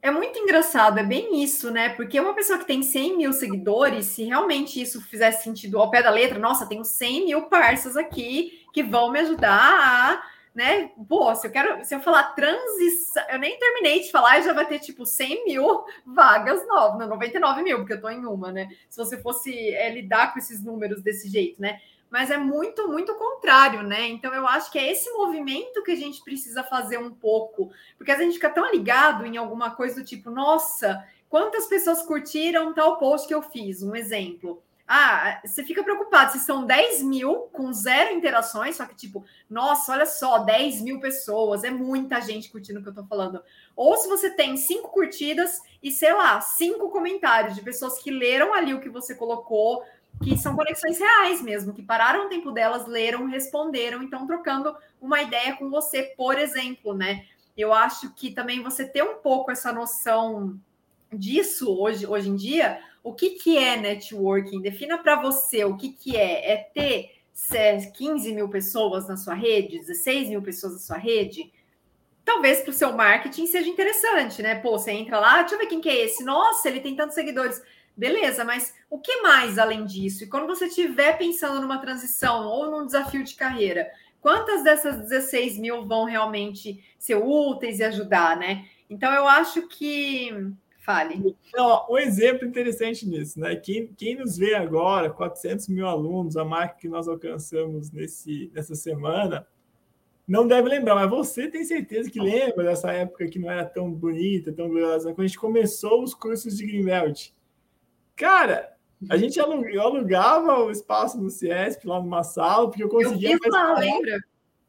É muito engraçado, é bem isso, né? Porque uma pessoa que tem 100 mil seguidores, se realmente isso fizesse sentido ao pé da letra, nossa, tenho 100 mil parças aqui que vão me ajudar a né? Pô, se eu quero, se eu falar transição, eu nem terminei de falar já vai ter tipo 100 mil vagas novas, não, 99 mil, porque eu tô em uma, né? Se você fosse é, lidar com esses números desse jeito, né? Mas é muito, muito contrário, né? Então eu acho que é esse movimento que a gente precisa fazer um pouco, porque a gente fica tão ligado em alguma coisa do tipo, nossa, quantas pessoas curtiram tal post que eu fiz? Um exemplo. Ah, você fica preocupado se são 10 mil com zero interações, só que tipo, nossa, olha só, 10 mil pessoas, é muita gente curtindo o que eu tô falando. Ou se você tem cinco curtidas e, sei lá, cinco comentários de pessoas que leram ali o que você colocou, que são conexões reais mesmo, que pararam o tempo delas, leram, responderam, então trocando uma ideia com você, por exemplo, né? Eu acho que também você ter um pouco essa noção disso hoje, hoje em dia o que, que é networking? Defina para você o que, que é. É ter 15 mil pessoas na sua rede, 16 mil pessoas na sua rede? Talvez para o seu marketing seja interessante, né? Pô, você entra lá, deixa eu ver quem que é esse. Nossa, ele tem tantos seguidores. Beleza, mas o que mais além disso? E quando você estiver pensando numa transição ou num desafio de carreira, quantas dessas 16 mil vão realmente ser úteis e ajudar, né? Então, eu acho que Fale. Então, um exemplo interessante nisso, né? Quem, quem nos vê agora, 400 mil alunos, a marca que nós alcançamos nesse, nessa semana, não deve lembrar, mas você tem certeza que lembra dessa época que não era tão bonita, tão gloriosa, quando a gente começou os cursos de Greenbelt. Cara, a gente alugava o espaço no Ciesp, lá numa sala, porque eu conseguia... Eu fiz lá, lembra?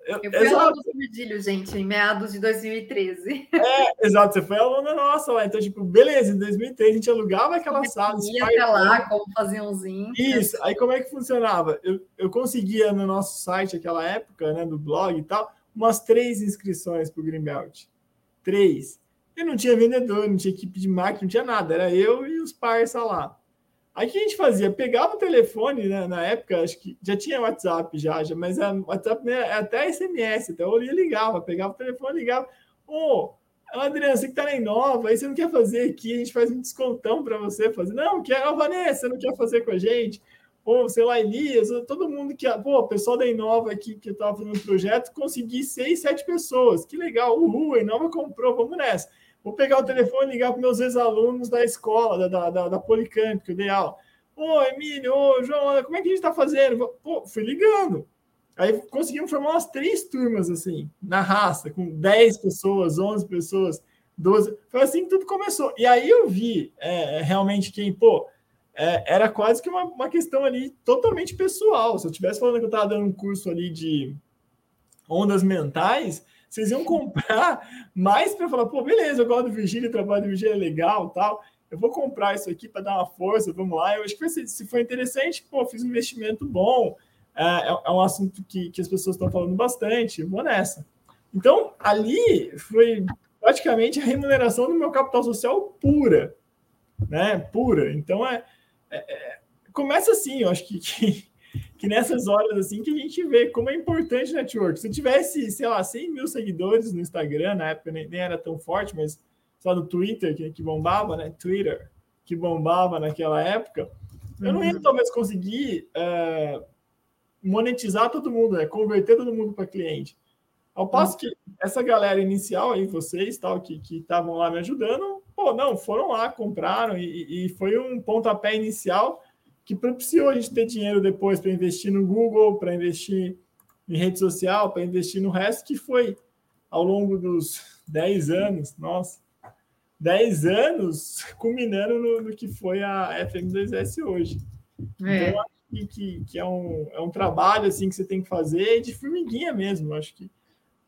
Eu, eu fui aluna do Virgílio, gente, em meados de 2013. É, exato, você foi aluna nossa lá. Então, tipo, beleza, em 2003 a gente alugava aquela eu sala. Ia até lá, como fazer uns Isso, aí como é que funcionava? Eu, eu conseguia no nosso site, aquela época, né, do blog e tal, umas três inscrições para o Greenbelt. Três. Eu não tinha vendedor, não tinha equipe de marketing, não tinha nada. Era eu e os parça lá. Aí o que a gente fazia? Pegava o telefone, né, na época, acho que já tinha WhatsApp já, já mas a WhatsApp né, é até SMS, então eu ligava, pegava o telefone, ligava. Ô, oh, Adriano, você que tá na Inova, aí você não quer fazer aqui, a gente faz um descontão para você fazer. Não, quer, oh, Vanessa, não quer fazer com a gente? Ou, sei lá, Elias, todo mundo que. Pô, o pessoal da Inova aqui que estava fazendo o projeto, consegui seis, sete pessoas. Que legal, uhul, a Inova comprou, vamos nessa. Vou pegar o telefone e ligar para meus ex-alunos da escola, da, da, da Policamp, que eu dei aula. Ô, Emílio, ô, João, como é que a gente está fazendo? Pô, fui ligando. Aí conseguimos formar umas três turmas, assim, na raça, com 10 pessoas, 11 pessoas, 12. Foi assim que tudo começou. E aí eu vi é, realmente quem, pô, é, era quase que uma, uma questão ali totalmente pessoal. Se eu estivesse falando que eu estava dando um curso ali de ondas mentais, vocês iam comprar mais para falar, pô, beleza, eu gosto do Virgílio, o trabalho do Virgílio é legal tal. Eu vou comprar isso aqui para dar uma força, vamos lá. Eu acho que ser, se for interessante, pô, fiz um investimento bom. É, é, é um assunto que, que as pessoas estão falando bastante, vou nessa. Então, ali foi praticamente a remuneração do meu capital social pura, né? Pura. Então, é, é, é começa assim, eu acho que, que que nessas horas assim que a gente vê como é importante o network. Se eu tivesse, sei lá, 100 mil seguidores no Instagram, na época nem, nem era tão forte, mas só no Twitter que, que bombava, né? Twitter que bombava naquela época, eu não ia uhum. talvez conseguir uh, monetizar todo mundo, né? Converter todo mundo para cliente. Ao passo uhum. que essa galera inicial aí, vocês, tal, que estavam lá me ajudando, pô, não, foram lá, compraram e, e foi um pontapé inicial que propiciou a gente ter dinheiro depois para investir no Google, para investir em rede social, para investir no resto, que foi ao longo dos 10 anos, nossa, 10 anos culminando no, no que foi a FM2S hoje. É. Então, acho que, que, que, é, um, é um trabalho assim que você tem que fazer de formiguinha mesmo. Acho que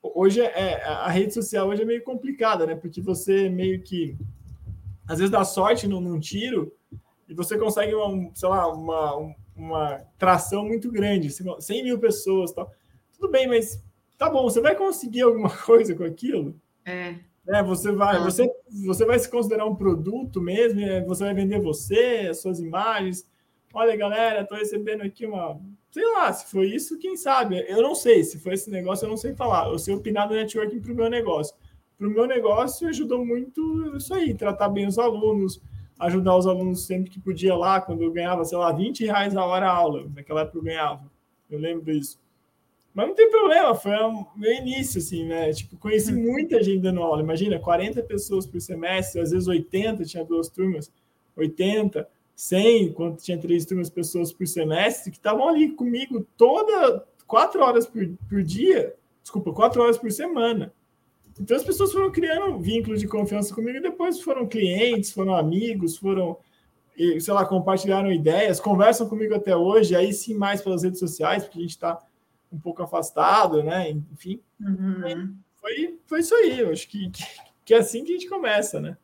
hoje é, é, a rede social hoje é meio complicada, né? Porque você meio que às vezes dá sorte num, num tiro e você consegue, uma, sei lá, uma, uma tração muito grande, 100 mil pessoas tal. Tudo bem, mas tá bom, você vai conseguir alguma coisa com aquilo? É. É, você vai, ah. você, você vai se considerar um produto mesmo, você vai vender você, as suas imagens. Olha, galera, estou recebendo aqui uma. Sei lá, se foi isso, quem sabe? Eu não sei. Se foi esse negócio, eu não sei falar. Eu sei opinar do networking para o meu negócio. Para o meu negócio, ajudou muito isso aí, tratar bem os alunos, ajudar os alunos sempre que podia lá, quando eu ganhava, sei lá, 20 reais a hora a aula, naquela época eu ganhava, eu lembro disso. Mas não tem problema, foi o meu início, assim, né? Tipo, conheci uhum. muita gente dando aula, imagina, 40 pessoas por semestre, às vezes 80, tinha duas turmas, 80, 100, quando tinha três turmas, pessoas por semestre, que estavam ali comigo toda, quatro horas por, por dia, desculpa, quatro horas por semana. Então as pessoas foram criando vínculos de confiança comigo e depois foram clientes, foram amigos, foram, sei lá, compartilharam ideias, conversam comigo até hoje, aí sim mais pelas redes sociais, porque a gente está um pouco afastado, né? Enfim. Uhum. Foi, foi isso aí, eu acho que, que, que é assim que a gente começa, né?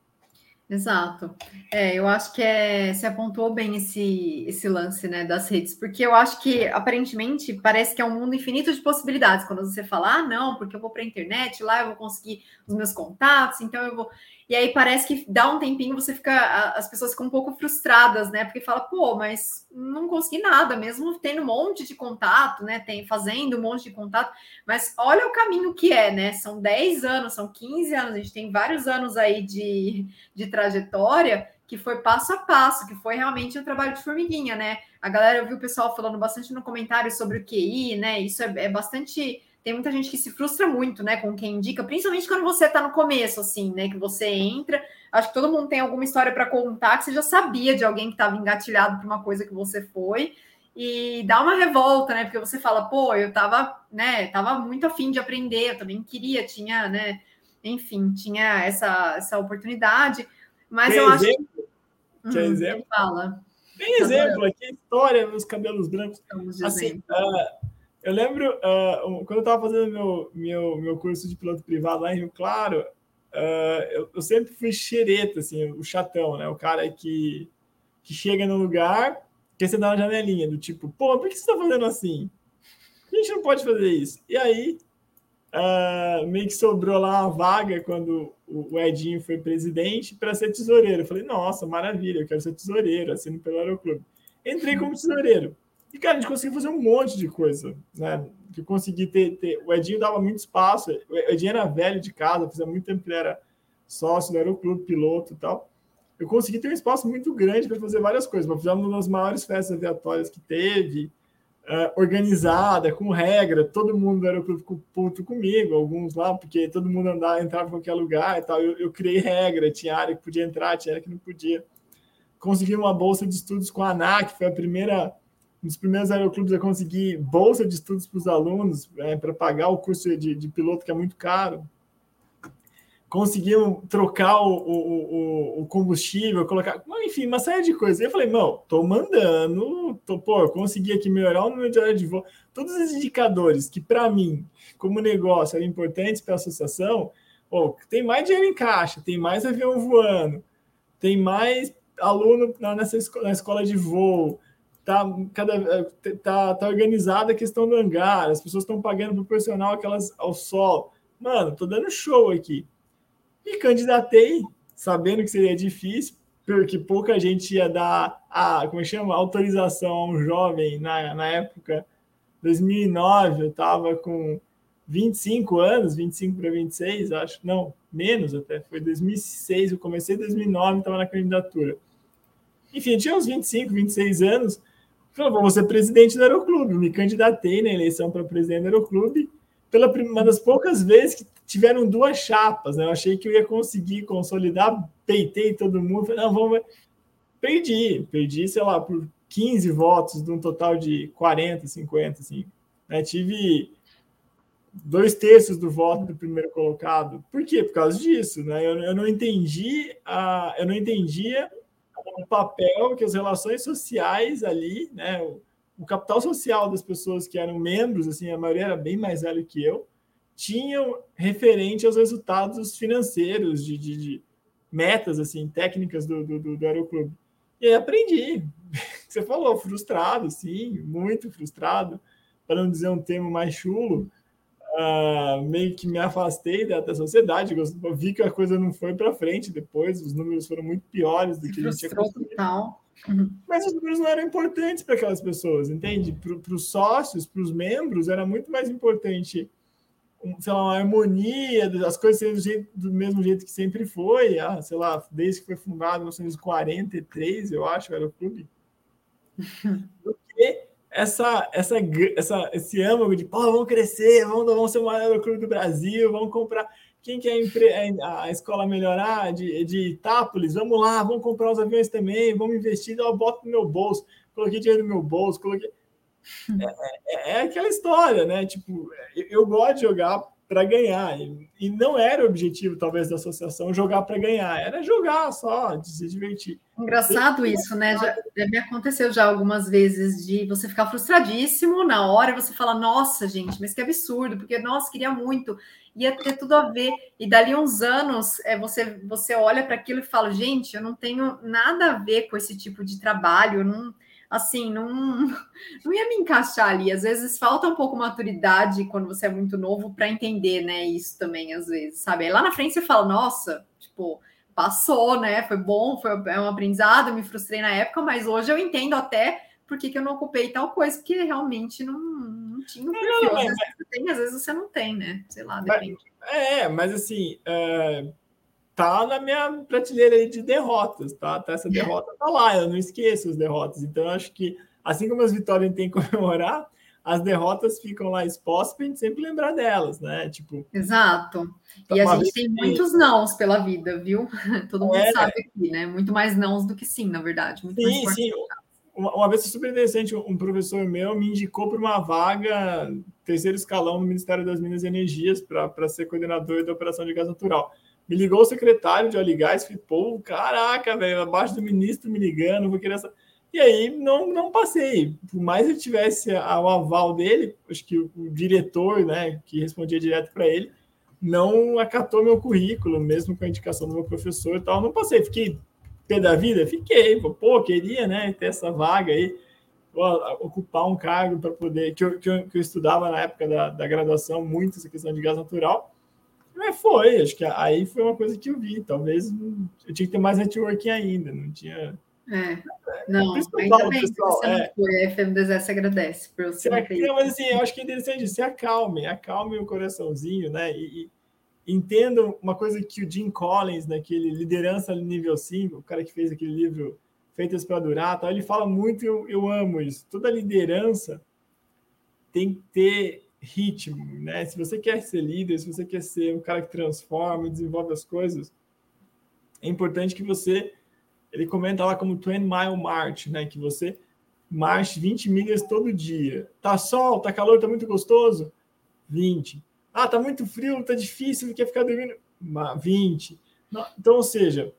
Exato. É, eu acho que é, você apontou bem esse, esse lance né, das redes, porque eu acho que aparentemente parece que é um mundo infinito de possibilidades. Quando você fala, ah, não, porque eu vou para a internet, lá eu vou conseguir os meus contatos, então eu vou. E aí parece que dá um tempinho, você fica, as pessoas ficam um pouco frustradas, né? Porque fala, pô, mas não consegui nada, mesmo tendo um monte de contato, né? Tem fazendo um monte de contato, mas olha o caminho que é, né? São 10 anos, são 15 anos, a gente tem vários anos aí de, de trajetória que foi passo a passo, que foi realmente um trabalho de formiguinha, né? A galera, eu vi o pessoal falando bastante no comentário sobre o QI, né? Isso é, é bastante tem muita gente que se frustra muito, né, com quem indica, principalmente quando você está no começo, assim, né, que você entra. Acho que todo mundo tem alguma história para contar que você já sabia de alguém que estava engatilhado por uma coisa que você foi e dá uma revolta, né, porque você fala, pô, eu tava, né, tava muito afim de aprender, eu também queria, tinha, né, enfim, tinha essa, essa oportunidade, mas tem eu exemplo? acho. Quer hum, exemplo? Fala. Tem exemplo aqui, história, meus cabelos brancos. Assim, uh, eu lembro, uh, quando eu estava fazendo meu, meu, meu curso de piloto privado lá em Rio Claro, uh, eu, eu, sempre fui xereta, assim, o chatão, né? O cara que, que chega no lugar, quer sentar na janelinha, do tipo, pô, por que você está fazendo assim? A gente não pode fazer isso. E aí, uh, meio que sobrou lá uma vaga quando o Edinho foi presidente para ser tesoureiro. Eu falei, nossa, maravilha, eu quero ser tesoureiro, assino pelo Aeroclube. Entrei como tesoureiro. E, cara, a gente conseguiu fazer um monte de coisa, né? Que consegui ter, ter, O Edinho dava muito espaço. O Edinho era velho de casa, fazia muito tempo que ele era sócio, era o clube piloto e tal. Eu consegui ter um espaço muito grande para fazer várias coisas. Nós fizemos uma das maiores festas aviatórias que teve, uh, organizada, com regra. Todo mundo era puto comigo, alguns lá, porque todo mundo andava, entrava em qualquer lugar e tal. Eu, eu criei regra, tinha área que podia entrar, tinha área que não podia. Consegui uma bolsa de estudos com a ANAC, foi a primeira um dos primeiros aeroclubes a conseguir bolsa de estudos para os alunos, é, para pagar o curso de, de, piloto, que é muito caro. Conseguiram trocar o, o, o, combustível, colocar. Enfim, uma série de coisas. E eu falei, não, estou mandando, tô, pô, consegui aqui melhorar o número de hora de voo. Todos os indicadores que, para mim, como negócio, eram importantes para a associação, pô, tem mais dinheiro em caixa, tem mais avião voando, tem mais aluno nessa na escola de voo tá, cada, é, tá, tá organizada a questão do hangar, as pessoas estão pagando proporcional aquelas ao sol. Mano, tô dando show aqui. E candidatei, sabendo que seria difícil, porque pouca gente ia dar a, como é chama, autorização a um jovem na, na época, 2009, eu estava com 25 anos, 25 para 26, acho, não, menos até, foi 2006, eu comecei em 2009, estava na candidatura. Enfim, tinha uns 25, 26 anos, Falou, vou ser presidente do Aeroclube. Me candidatei na eleição para presidente do Aeroclube pela uma das poucas vezes que tiveram duas chapas. Né? Eu achei que eu ia conseguir consolidar, peitei todo mundo. Falei, não, vamos. Perdi, perdi, sei lá, por 15 votos de um total de 40, 50, assim. Né? Tive dois terços do voto do primeiro colocado. Por quê? Por causa disso, né? Eu, eu não entendi a, eu não entendia o papel que as relações sociais ali, né, o, o, capital social das pessoas que eram membros, assim, a maioria era bem mais velho que eu, tinham referente aos resultados financeiros de, de, de metas, assim, técnicas do, do, do Aeroclube. E aí aprendi. Você falou, frustrado, sim, muito frustrado, para não dizer um termo mais chulo, uh, meio que me afastei da, da sociedade. Eu vi que a coisa não foi para frente depois, os números foram muito piores do que a gente tinha construído. Uhum. Mas os números não eram importantes para aquelas pessoas, entende? Para os sócios, para os membros, era muito mais importante sei lá, uma harmonia, as coisas serem do, jeito, do, mesmo jeito que sempre foi, ah, sei lá, desde que foi fundado em 1943, eu acho, era o clube, do que essa, essa, essa, esse âmago de, pô, vamos crescer, vamos, vamos ser o maior clube do Brasil, vamos comprar. Quem quer a, a escola melhorar de, de Itápolis? Vamos lá, vamos comprar os aviões também, vamos investir, eu boto no meu bolso, coloquei dinheiro no meu bolso, coloquei. É, é, é aquela história, né? Tipo, eu, eu gosto de jogar para ganhar. E, não era o objetivo, talvez, da associação jogar para ganhar, era jogar só, de se divertir. Engraçado isso, né? Já, já, me aconteceu já algumas vezes de você ficar frustradíssimo na hora e você fala, nossa, gente, mas que absurdo, porque nossa, queria muito, ia ter tudo a ver. E dali uns anos é, você, você olha para aquilo e fala, gente, eu não tenho nada a ver com esse tipo de trabalho, eu não assim, não, não ia me encaixar ali. Às vezes falta um pouco maturidade quando você é muito novo para entender, né? Isso também, às vezes, sabe? Aí lá na frente você fala, nossa, tipo, passou, né? Foi bom, foi é um aprendizado, me frustrei na época, mas hoje eu entendo até por que, que eu não ocupei tal coisa, porque realmente não, não tinha um perfil. Às vezes você tem, às vezes você não tem, né? Sei lá, depende. É, mas assim. É tá na minha prateleira aí de derrotas, tá? tá? Essa derrota tá lá, eu não esqueço as derrotas. Então, eu acho que, assim como as vitórias tem que comemorar, as derrotas ficam lá expostas para a gente sempre lembrar delas, né? Tipo. Exato. E a gente tem muitos nãos pela vida, viu? Todo mundo é, sabe aqui, né? Muito mais nãos do que sim, na verdade. Muito sim, sim. Uma, uma vez super interessante, um professor meu me indicou para uma vaga terceiro escalão no Ministério das Minas e Energias para ser coordenador da operação de gás natural. Me ligou o secretário de óleo e gás, falei, pô, caraca, velho, abaixo do ministro me ligando, vou querer essa e aí não, não passei. Por mais que tivesse o aval dele, acho que o, o diretor, né, que respondia direto para ele, não acatou meu currículo, mesmo com a indicação do meu professor e tal. Não passei, fiquei pé da vida, fiquei. Pô, queria, né, ter essa vaga aí, ocupar um cargo para poder. Que eu, que eu, que, eu, estudava na época da, da graduação muito essa questão de gás natural. Mas foi, acho que aí foi uma coisa que eu vi. Talvez eu tinha que ter mais networking ainda, não tinha é. Não, ainda bem pessoal, que você é. foi. A FMDZ se agradece por você ter Mas assim, eu acho que é interessante, se acalme, acalme o coraçãozinho, né? E, e entendam uma coisa que o Jim Collins, naquele Liderança Nível 5, o cara que fez aquele livro Feitas para Durar, tal, ele fala muito, eu, eu amo isso. Toda liderança tem que ter ritmo, né? Se você quer ser líder, se você quer ser um cara que transforma, desenvolve as coisas, é importante que você ele comenta lá como 20 mile march, né? Que você marche 20 milhas todo dia. Tá sol, tá calor, tá muito gostoso? 20. Ah, tá muito frio, tá difícil, quer ficar dormindo? 20. Então, ou seja,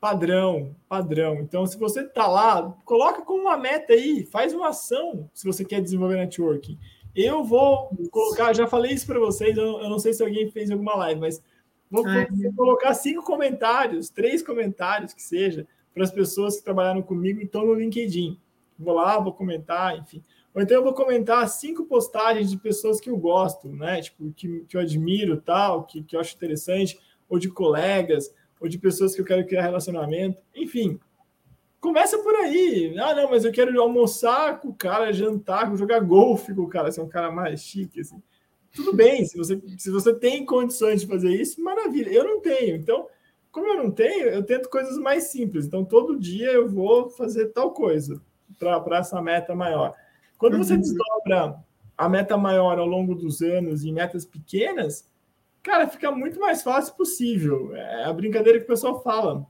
padrão, padrão. Então, se você tá lá, coloca como uma meta aí, faz uma ação se você quer desenvolver networking. Eu vou colocar, já falei isso para vocês, eu, não sei se alguém fez alguma live, mas vou, vou colocar cinco comentários, três comentários que seja, para as pessoas que trabalharam comigo e estão no LinkedIn. Vou lá, vou comentar, enfim. Ou então eu vou comentar cinco postagens de pessoas que eu gosto, né? Tipo, que, que eu admiro, tal, que, que eu acho interessante, ou de colegas, ou de pessoas que eu quero criar relacionamento. Enfim, começa por aí. Ah, não, mas eu quero almoçar com o cara, jantar, jogar golfe com o cara, ser um cara mais chique, assim. Tudo bem, se você, se você tem condições de fazer isso, maravilha. Eu não tenho, então como eu não tenho, eu tento coisas mais simples. Então, todo dia eu vou fazer tal coisa para essa meta maior. Quando você uhum. desdobra a meta maior ao longo dos anos em metas pequenas, cara, fica muito mais fácil possível. É a brincadeira que o pessoal fala.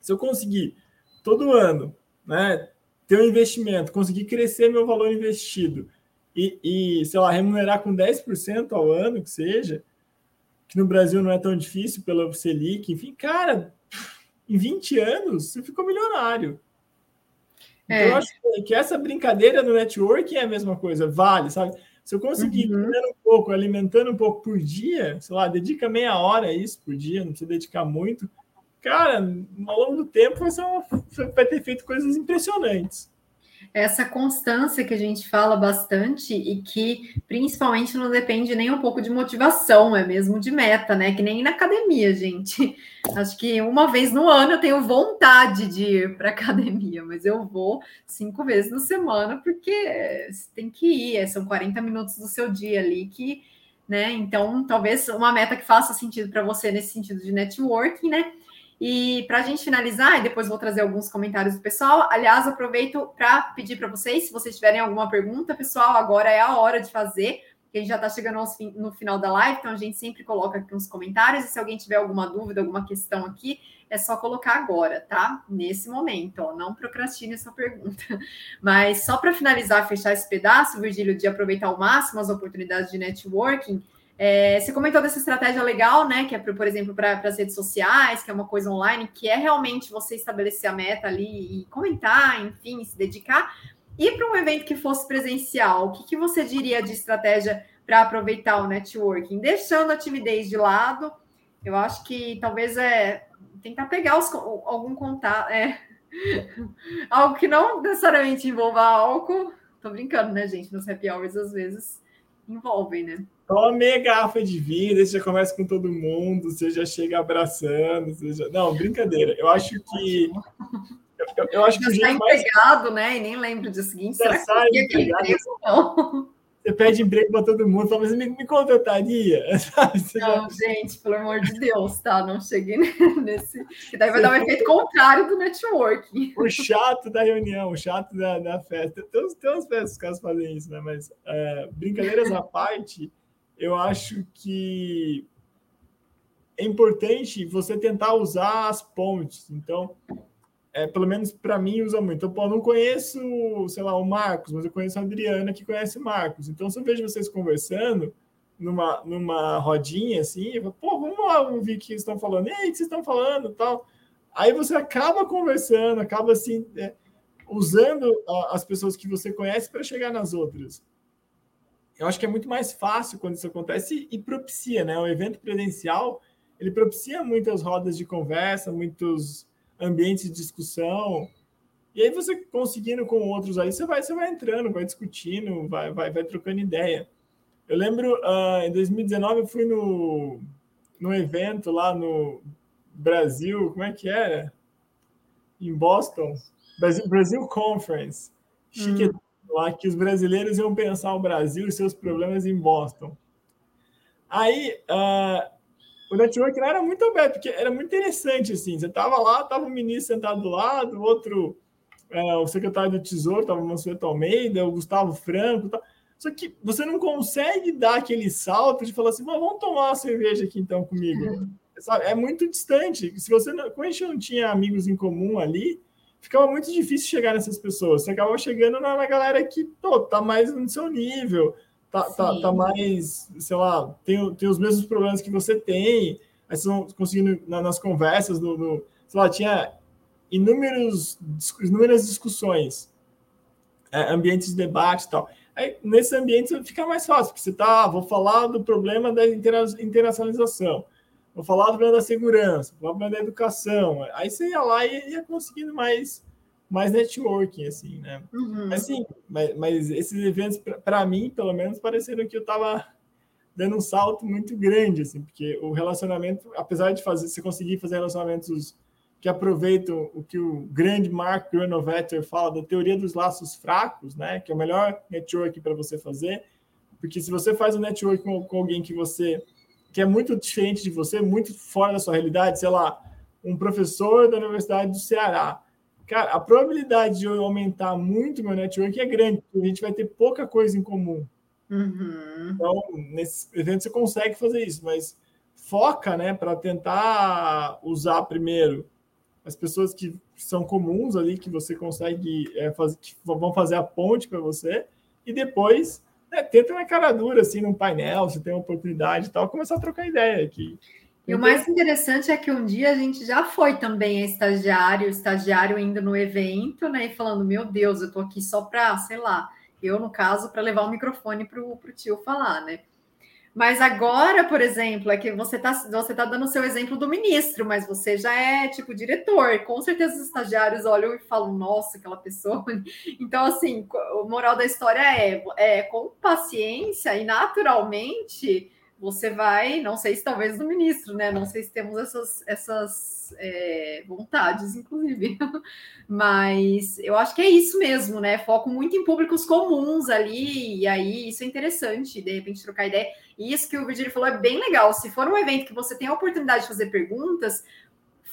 Se eu conseguir todo ano, né, ter um investimento, conseguir crescer meu valor investido e, e sei lá, remunerar com 10% ao ano, que seja, que no Brasil não é tão difícil pela Selic, enfim, cara, em 20 anos você ficou milionário. Então, é. eu acho que essa brincadeira no networking é a mesma coisa, vale, sabe? Se eu conseguir uhum. um pouco, alimentando um pouco por dia, sei lá, dedica meia hora a isso por dia, não precisa dedicar muito, cara, ao longo do tempo você vai ter feito coisas impressionantes essa constância que a gente fala bastante e que principalmente não depende nem um pouco de motivação, é mesmo de meta, né? Que nem na academia, gente. Acho que uma vez no ano eu tenho vontade de ir para academia, mas eu vou cinco vezes na semana porque tem que ir, é, são 40 minutos do seu dia ali que, né? Então, talvez uma meta que faça sentido para você nesse sentido de networking, né? E para a gente finalizar, e depois vou trazer alguns comentários do pessoal. Aliás, aproveito para pedir para vocês, se vocês tiverem alguma pergunta, pessoal, agora é a hora de fazer, porque a gente já está chegando no final da live, então a gente sempre coloca aqui uns comentários. E se alguém tiver alguma dúvida, alguma questão aqui, é só colocar agora, tá? Nesse momento, ó, não procrastine essa pergunta. Mas só para finalizar, fechar esse pedaço, Virgílio, de aproveitar ao máximo as oportunidades de networking. É, você comentou dessa estratégia legal, né? Que é, por exemplo, para as redes sociais, que é uma coisa online, que é realmente você estabelecer a meta ali e comentar, enfim, se dedicar. E para um evento que fosse presencial, o que, que você diria de estratégia para aproveitar o networking? Deixando a timidez de lado, eu acho que talvez é tentar pegar os, algum contato, é, algo que não necessariamente envolva álcool. Tô brincando, né, gente? Nos happy hours, às vezes envolvem, né? Tome garrafa de vinho, você já conversa com todo mundo, você já chega abraçando, você já... Não, brincadeira. Eu acho que. Eu, eu acho que o jeito empregado, mais... né? E nem lembro do seguinte. Será que eu empregado, você pede emprego para todo mundo, fala, mas me, me contrataria? Não, gente, pelo amor de Deus, tá? Não cheguei nesse. Que daí vai dar um efeito contrário do networking. O chato da reunião, o chato da, da festa. Tem, tem umas festas que os caras fazem isso, né? Mas é, brincadeiras à parte, eu acho que é importante você tentar usar as pontes. Então, é, pelo menos para mim, usa muito. Então, pô, não conheço, sei lá, o Marcos, mas eu conheço a Adriana que conhece Marcos. Então, se eu vejo vocês conversando numa, numa rodinha assim, eu falo, pô, vamos lá ouvir o que estão falando. E aí, o que vocês estão falando tal? Aí você acaba conversando, acaba assim, é, usando as pessoas que você conhece para chegar nas outras. Eu acho que é muito mais fácil quando isso acontece e, propicia, né? O evento presencial, ele propicia muitas rodas de conversa, muitos ambientes de discussão. E aí você conseguindo com outros aí, você vai, você vai entrando, vai discutindo, vai, vai, vai trocando ideia. Eu lembro, uh, em 2019, eu fui no, no evento lá no Brasil, como é que era? Em Boston, Brasil, Brasil Conference. Chique, hum. Lá que os brasileiros iam pensar o Brasil e seus problemas em Boston. Aí, uh, o network era muito aberto, porque era muito interessante, assim, você estava lá, estava o ministro sentado do lado, o outro, é, o secretário do Tesouro, estava o Mansueto Almeida, o Gustavo Franco, tá. só que você não consegue dar aquele salto de falar assim, vamos tomar uma cerveja aqui então comigo. Uhum. É muito distante. Se você não, como a gente não tinha amigos em comum ali, ficava muito difícil chegar nessas pessoas. Você acaba chegando na, na galera que pô, tá mais no seu nível, tá, tá, tá, mais, sei lá, tem, tem os mesmos problemas que você tem, aí vocês vão conseguindo na, nas conversas, no, no, sei lá, tinha inúmeros, inúmeras discussões, é, ambientes de debate e tal. Aí, nesse ambiente fica mais fácil, porque você tá, ah, vou falar do problema da internacionalização, vou falar do problema da segurança, vou falar do problema da educação. Aí você ia lá e ia conseguindo mais mais networking, assim, né? Uhum. Assim, mas, mas esses eventos, para mim, pelo menos, pareceram que eu estava dando um salto muito grande, assim, porque o relacionamento, apesar de fazer, você conseguir fazer relacionamentos que aproveitam o que o grande Mark Granovetter fala da teoria dos laços fracos, né? Que é o melhor network para você fazer, porque se você faz um network com, com alguém que você que é muito diferente de você, muito fora da sua realidade, sei lá, um professor da Universidade do Ceará, Cara, a probabilidade de eu aumentar muito meu network é grande, porque a gente vai ter pouca coisa em comum. Uhum. Então, nesse evento você consegue fazer isso, mas foca, né, para tentar usar primeiro as pessoas que são comuns ali, que você consegue é, fazer, que vão fazer a ponte para você, e depois né, tenta na cara dura, assim, num painel, se tem uma oportunidade e tal, começar a trocar ideia aqui. E o mais interessante é que um dia a gente já foi também estagiário, estagiário indo no evento, né? E falando, meu Deus, eu tô aqui só para, sei lá, eu, no caso, para levar o microfone para o tio falar, né? Mas agora, por exemplo, é que você está você tá dando o seu exemplo do ministro, mas você já é tipo diretor. Com certeza os estagiários olham e falam, nossa, aquela pessoa. Então, assim, o moral da história é, é com paciência e naturalmente você vai, não sei se talvez do ministro, né? Não sei se temos essas, essas é, vontades, inclusive. Mas eu acho que é isso mesmo, né? Foco muito em públicos comuns ali, e aí isso é interessante, de repente trocar ideia. E isso que o Virgílio falou é bem legal. Se for um evento que você tem a oportunidade de fazer perguntas,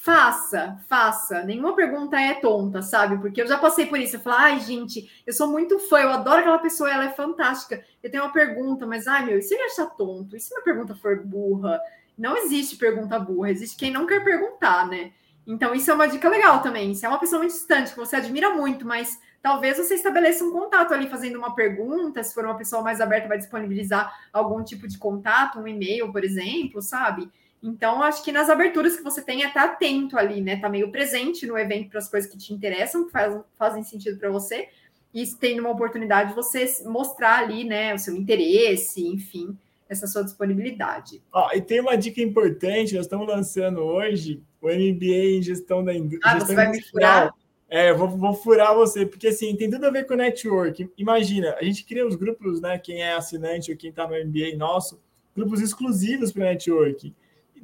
Faça, faça. Nenhuma pergunta é tonta, sabe? Porque eu já passei por isso. Eu falo, ai, gente, eu sou muito fã, eu adoro aquela pessoa, ela é fantástica. Eu tenho uma pergunta, mas, ai, meu, e se ele achar tonto? E se minha pergunta for burra? Não existe pergunta burra, existe quem não quer perguntar, né? Então, isso é uma dica legal também. Se é uma pessoa muito distante, que você admira muito, mas talvez você estabeleça um contato ali fazendo uma pergunta. Se for uma pessoa mais aberta, vai disponibilizar algum tipo de contato, um e-mail, por exemplo, sabe? Então, acho que nas aberturas que você tem é estar atento ali, né? Tá meio presente no evento para as coisas que te interessam, que faz, fazem sentido para você, e tendo uma oportunidade de você mostrar ali, né, o seu interesse, enfim, essa sua disponibilidade. Ó, e tem uma dica importante, nós estamos lançando hoje o MBA em gestão da indústria. Ah, você vai me furar? É, vou, vou furar você, porque assim, tem tudo a ver com network. Imagina, a gente cria os grupos, né? Quem é assinante ou quem está no MBA nosso, grupos exclusivos para network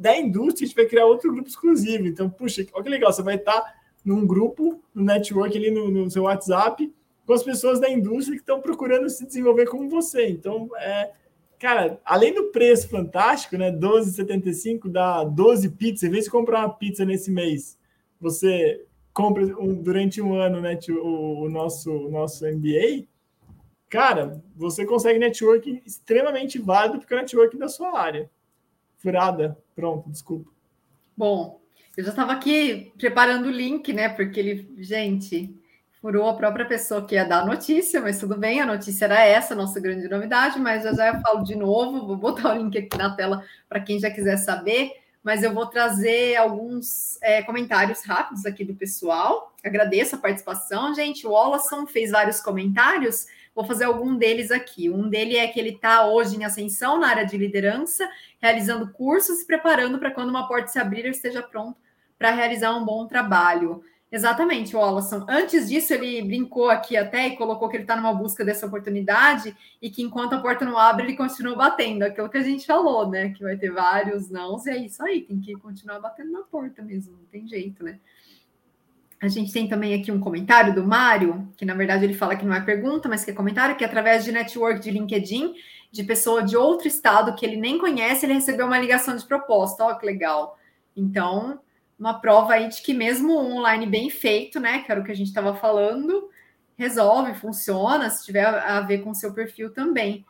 da indústria, a gente vai criar outro grupo exclusivo. Então, puxa, olha que legal, você vai estar num grupo, no network ali no, no seu WhatsApp, com as pessoas da indústria que estão procurando se desenvolver como você. Então, é, cara, além do preço fantástico, né? 12,75 dá 12 pizzas. Em vez de comprar uma pizza nesse mês, você compra um, durante um ano né, o, o, nosso, o nosso MBA. Cara, você consegue networking extremamente válido porque é o networking da sua área. Furada. Pronto, desculpa. Bom, eu já estava aqui preparando o link, né? Porque ele, gente, furou a própria pessoa que ia dar a notícia, mas tudo bem, a notícia era essa, nossa grande novidade, mas já já eu falo de novo, vou botar o link aqui na tela para quem já quiser saber, mas eu vou trazer alguns é, comentários rápidos aqui do pessoal. Agradeço a participação, gente. O Olasson fez vários comentários, vou fazer algum deles aqui. Um dele é que ele está hoje em ascensão na área de liderança, realizando cursos, se preparando para quando uma porta se abrir, ele esteja pronto para realizar um bom trabalho. Exatamente, Wallace. Antes disso, ele brincou aqui até e colocou que ele está numa busca dessa oportunidade e que enquanto a porta não abre, ele continua batendo. Aquilo que a gente falou, né? Que vai ter vários nãos, e é isso aí, tem que continuar batendo na porta mesmo, não tem jeito, né? A gente tem também aqui um comentário do Mário, que na verdade ele fala que não é pergunta, mas que é comentário, que através de network de LinkedIn, de pessoa de outro estado que ele nem conhece, ele recebeu uma ligação de proposta. Ó, que legal. Então, uma prova aí de que mesmo online bem feito, né, que era o que a gente estava falando, resolve, funciona, se tiver a ver com o seu perfil também.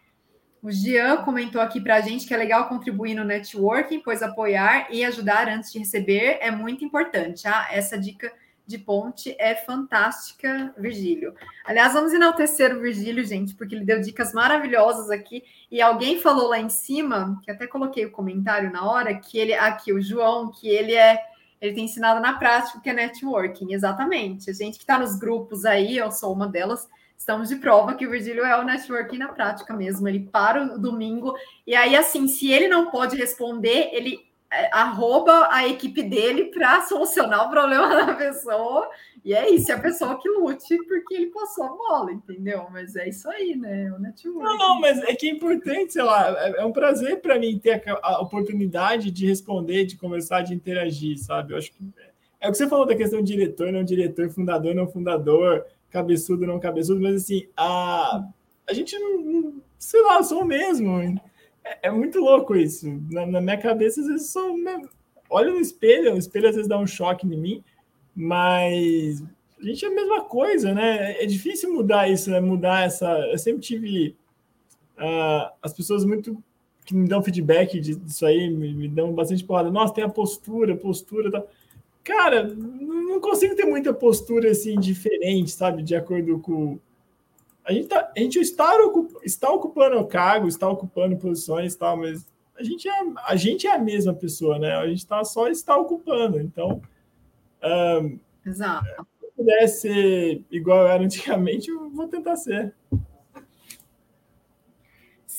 O Jean comentou aqui para a gente que é legal contribuir no networking, pois apoiar e ajudar antes de receber é muito importante. Ah, essa dica de ponte é fantástica, Virgílio. Aliás, vamos enaltecer o Virgílio, gente, porque ele deu dicas maravilhosas aqui. E alguém falou lá em cima, que até coloquei o comentário na hora, que ele, aqui, o João, que ele é ele tem ensinado na prática o que é networking, exatamente. A gente que está nos grupos aí, eu sou uma delas, estamos de prova que o Virgílio é o networking na prática mesmo. Ele para o domingo, e aí, assim, se ele não pode responder, ele arroba a equipe dele para solucionar o problema da pessoa. E é isso, é a pessoa que lute porque ele passou a bola, entendeu? Mas é isso aí, né? O network. Não, não, mas é que é importante, sei lá, é, é um prazer para mim ter a, a, oportunidade de responder, de conversar, de interagir, sabe? Eu acho que é o que você falou da questão de diretor, não diretor, fundador, não fundador, cabeçudo, não cabeçudo, mas assim, a, a gente não, sei lá, sou o mesmo é, é, muito louco isso. Na, na, minha cabeça, às vezes, sou. Né, olho no espelho, o espelho às vezes dá um choque em mim, mas a gente é a mesma coisa, né? É difícil mudar isso, né? Mudar essa. Eu sempre tive uh, as pessoas muito que me dão feedback disso aí, me, me dão bastante porrada. Nossa, tem a postura, postura, tá. Cara, não consigo ter muita postura assim diferente, sabe? De acordo com a gente, tá, a gente está, está ocupando o cargo, está ocupando posições tal, mas a gente é, a gente é a mesma pessoa, né? A gente está só está ocupando. Então, um, Exato. se eu pudesse ser igual eu era antigamente, eu vou tentar ser.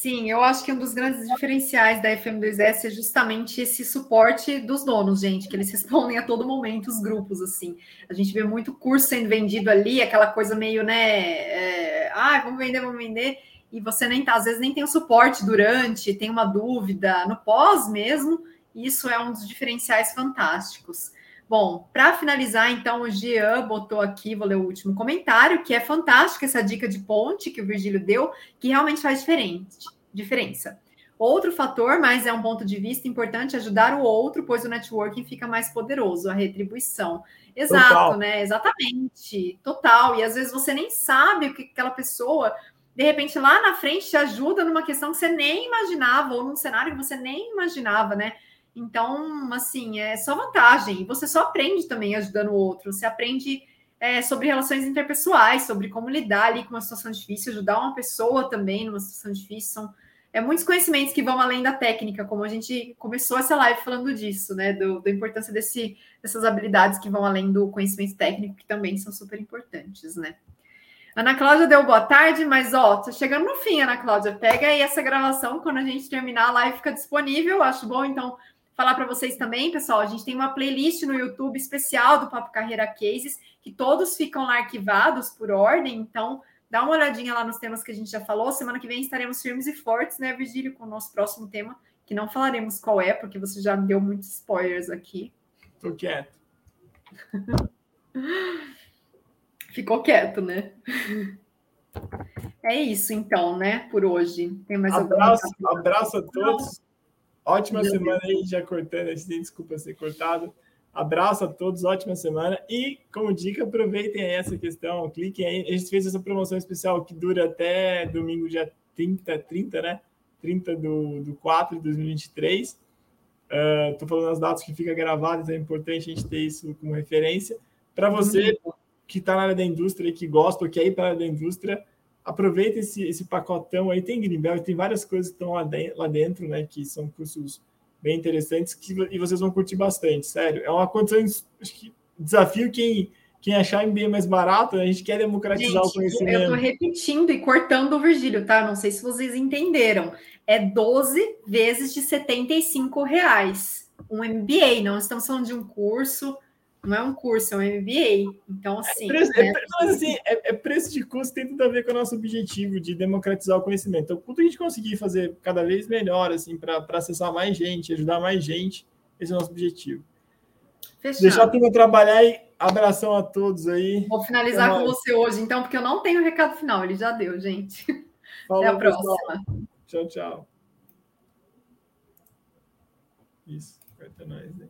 Sim, eu acho que um dos grandes diferenciais da FM2S é justamente esse suporte dos donos, gente, que eles respondem a todo momento os grupos, assim. A gente vê muito curso sendo vendido ali, aquela coisa meio, né, é, ah, vamos vender, vamos vender, e você nem tá, às vezes nem tem o suporte durante, tem uma dúvida, no pós mesmo, isso é um dos diferenciais fantásticos. Bom, para finalizar, então, o Jean botou aqui, vou ler o último comentário, que é fantástico essa dica de ponte que o Virgílio deu, que realmente faz diferente, diferença. Outro fator, mas é um ponto de vista importante, ajudar o outro, pois o networking fica mais poderoso, a retribuição. Exato, Total. né? Exatamente. Total. E às vezes você nem sabe o que aquela pessoa, de repente, lá na frente te ajuda numa questão que você nem imaginava, ou num cenário que você nem imaginava, né? Então, assim, é só vantagem. Você só aprende também ajudando o outro. Você aprende é, sobre relações interpessoais, sobre como lidar ali com uma situação difícil, ajudar uma pessoa também numa situação difícil. São é, muitos conhecimentos que vão além da técnica, como a gente começou essa live falando disso, né? Do, da importância desse, dessas habilidades que vão além do conhecimento técnico, que também são super importantes, né? Ana Cláudia deu boa tarde, mas ó, tá chegando no fim, Ana Cláudia. Pega aí essa gravação, quando a gente terminar, a live fica disponível. Acho bom, então, falar para vocês também, pessoal, a gente tem uma playlist no YouTube especial do Papo Carreira Cases, que todos ficam lá arquivados por ordem, então dá uma olhadinha lá nos temas que a gente já falou. Semana que vem estaremos firmes e fortes, né, Virgílio, com o nosso próximo tema, que não falaremos qual é, porque você já deu muitos spoilers aqui. Tô quieto. Ficou quieto, né? É isso, então, né, por hoje. Tem mais abraço, abraço a todos. Ótima semana aí, já cortando, desculpa ser cortado. Abraço a todos, ótima semana. E, como dica, aproveitem essa questão, cliquem aí. A gente fez essa promoção especial que dura até domingo, dia 30, 30, né? 30 do, do 4 de 2023. Estou uh, falando as datas que fica gravadas, é importante a gente ter isso como referência. Para você que está na área da indústria, que gosta ou quer ir para a área da indústria, aproveita esse, esse pacotão aí. Tem Greenbelt, tem várias coisas que estão lá, de, lá dentro, né? Que são cursos bem interessantes que, e vocês vão curtir bastante, sério. É uma condição, acho que desafio quem, quem achar MBA mais barato, a gente quer democratizar gente, o conhecimento. Eu estou repetindo e cortando o Virgílio, tá? Não sei se vocês entenderam. É 12 vezes de 75 reais. Um MBA, não estamos falando de um curso não é um curso, é um MBA. Então, é assim. É preço, né? é, assim é, é, preço de custo, tem tudo a ver com o nosso objetivo de democratizar o conhecimento. Então, quanto a gente conseguir fazer cada vez melhor, assim, para acessar mais gente, ajudar mais gente, esse é o nosso objetivo. Fechado. Deixar a turma trabalhar e abração a todos aí. Vou finalizar com você hoje, então, porque eu não tenho recado final, ele já deu, gente. Falou, Até a próxima. Pessoal. Tchau, tchau. Isso, corta nós, né?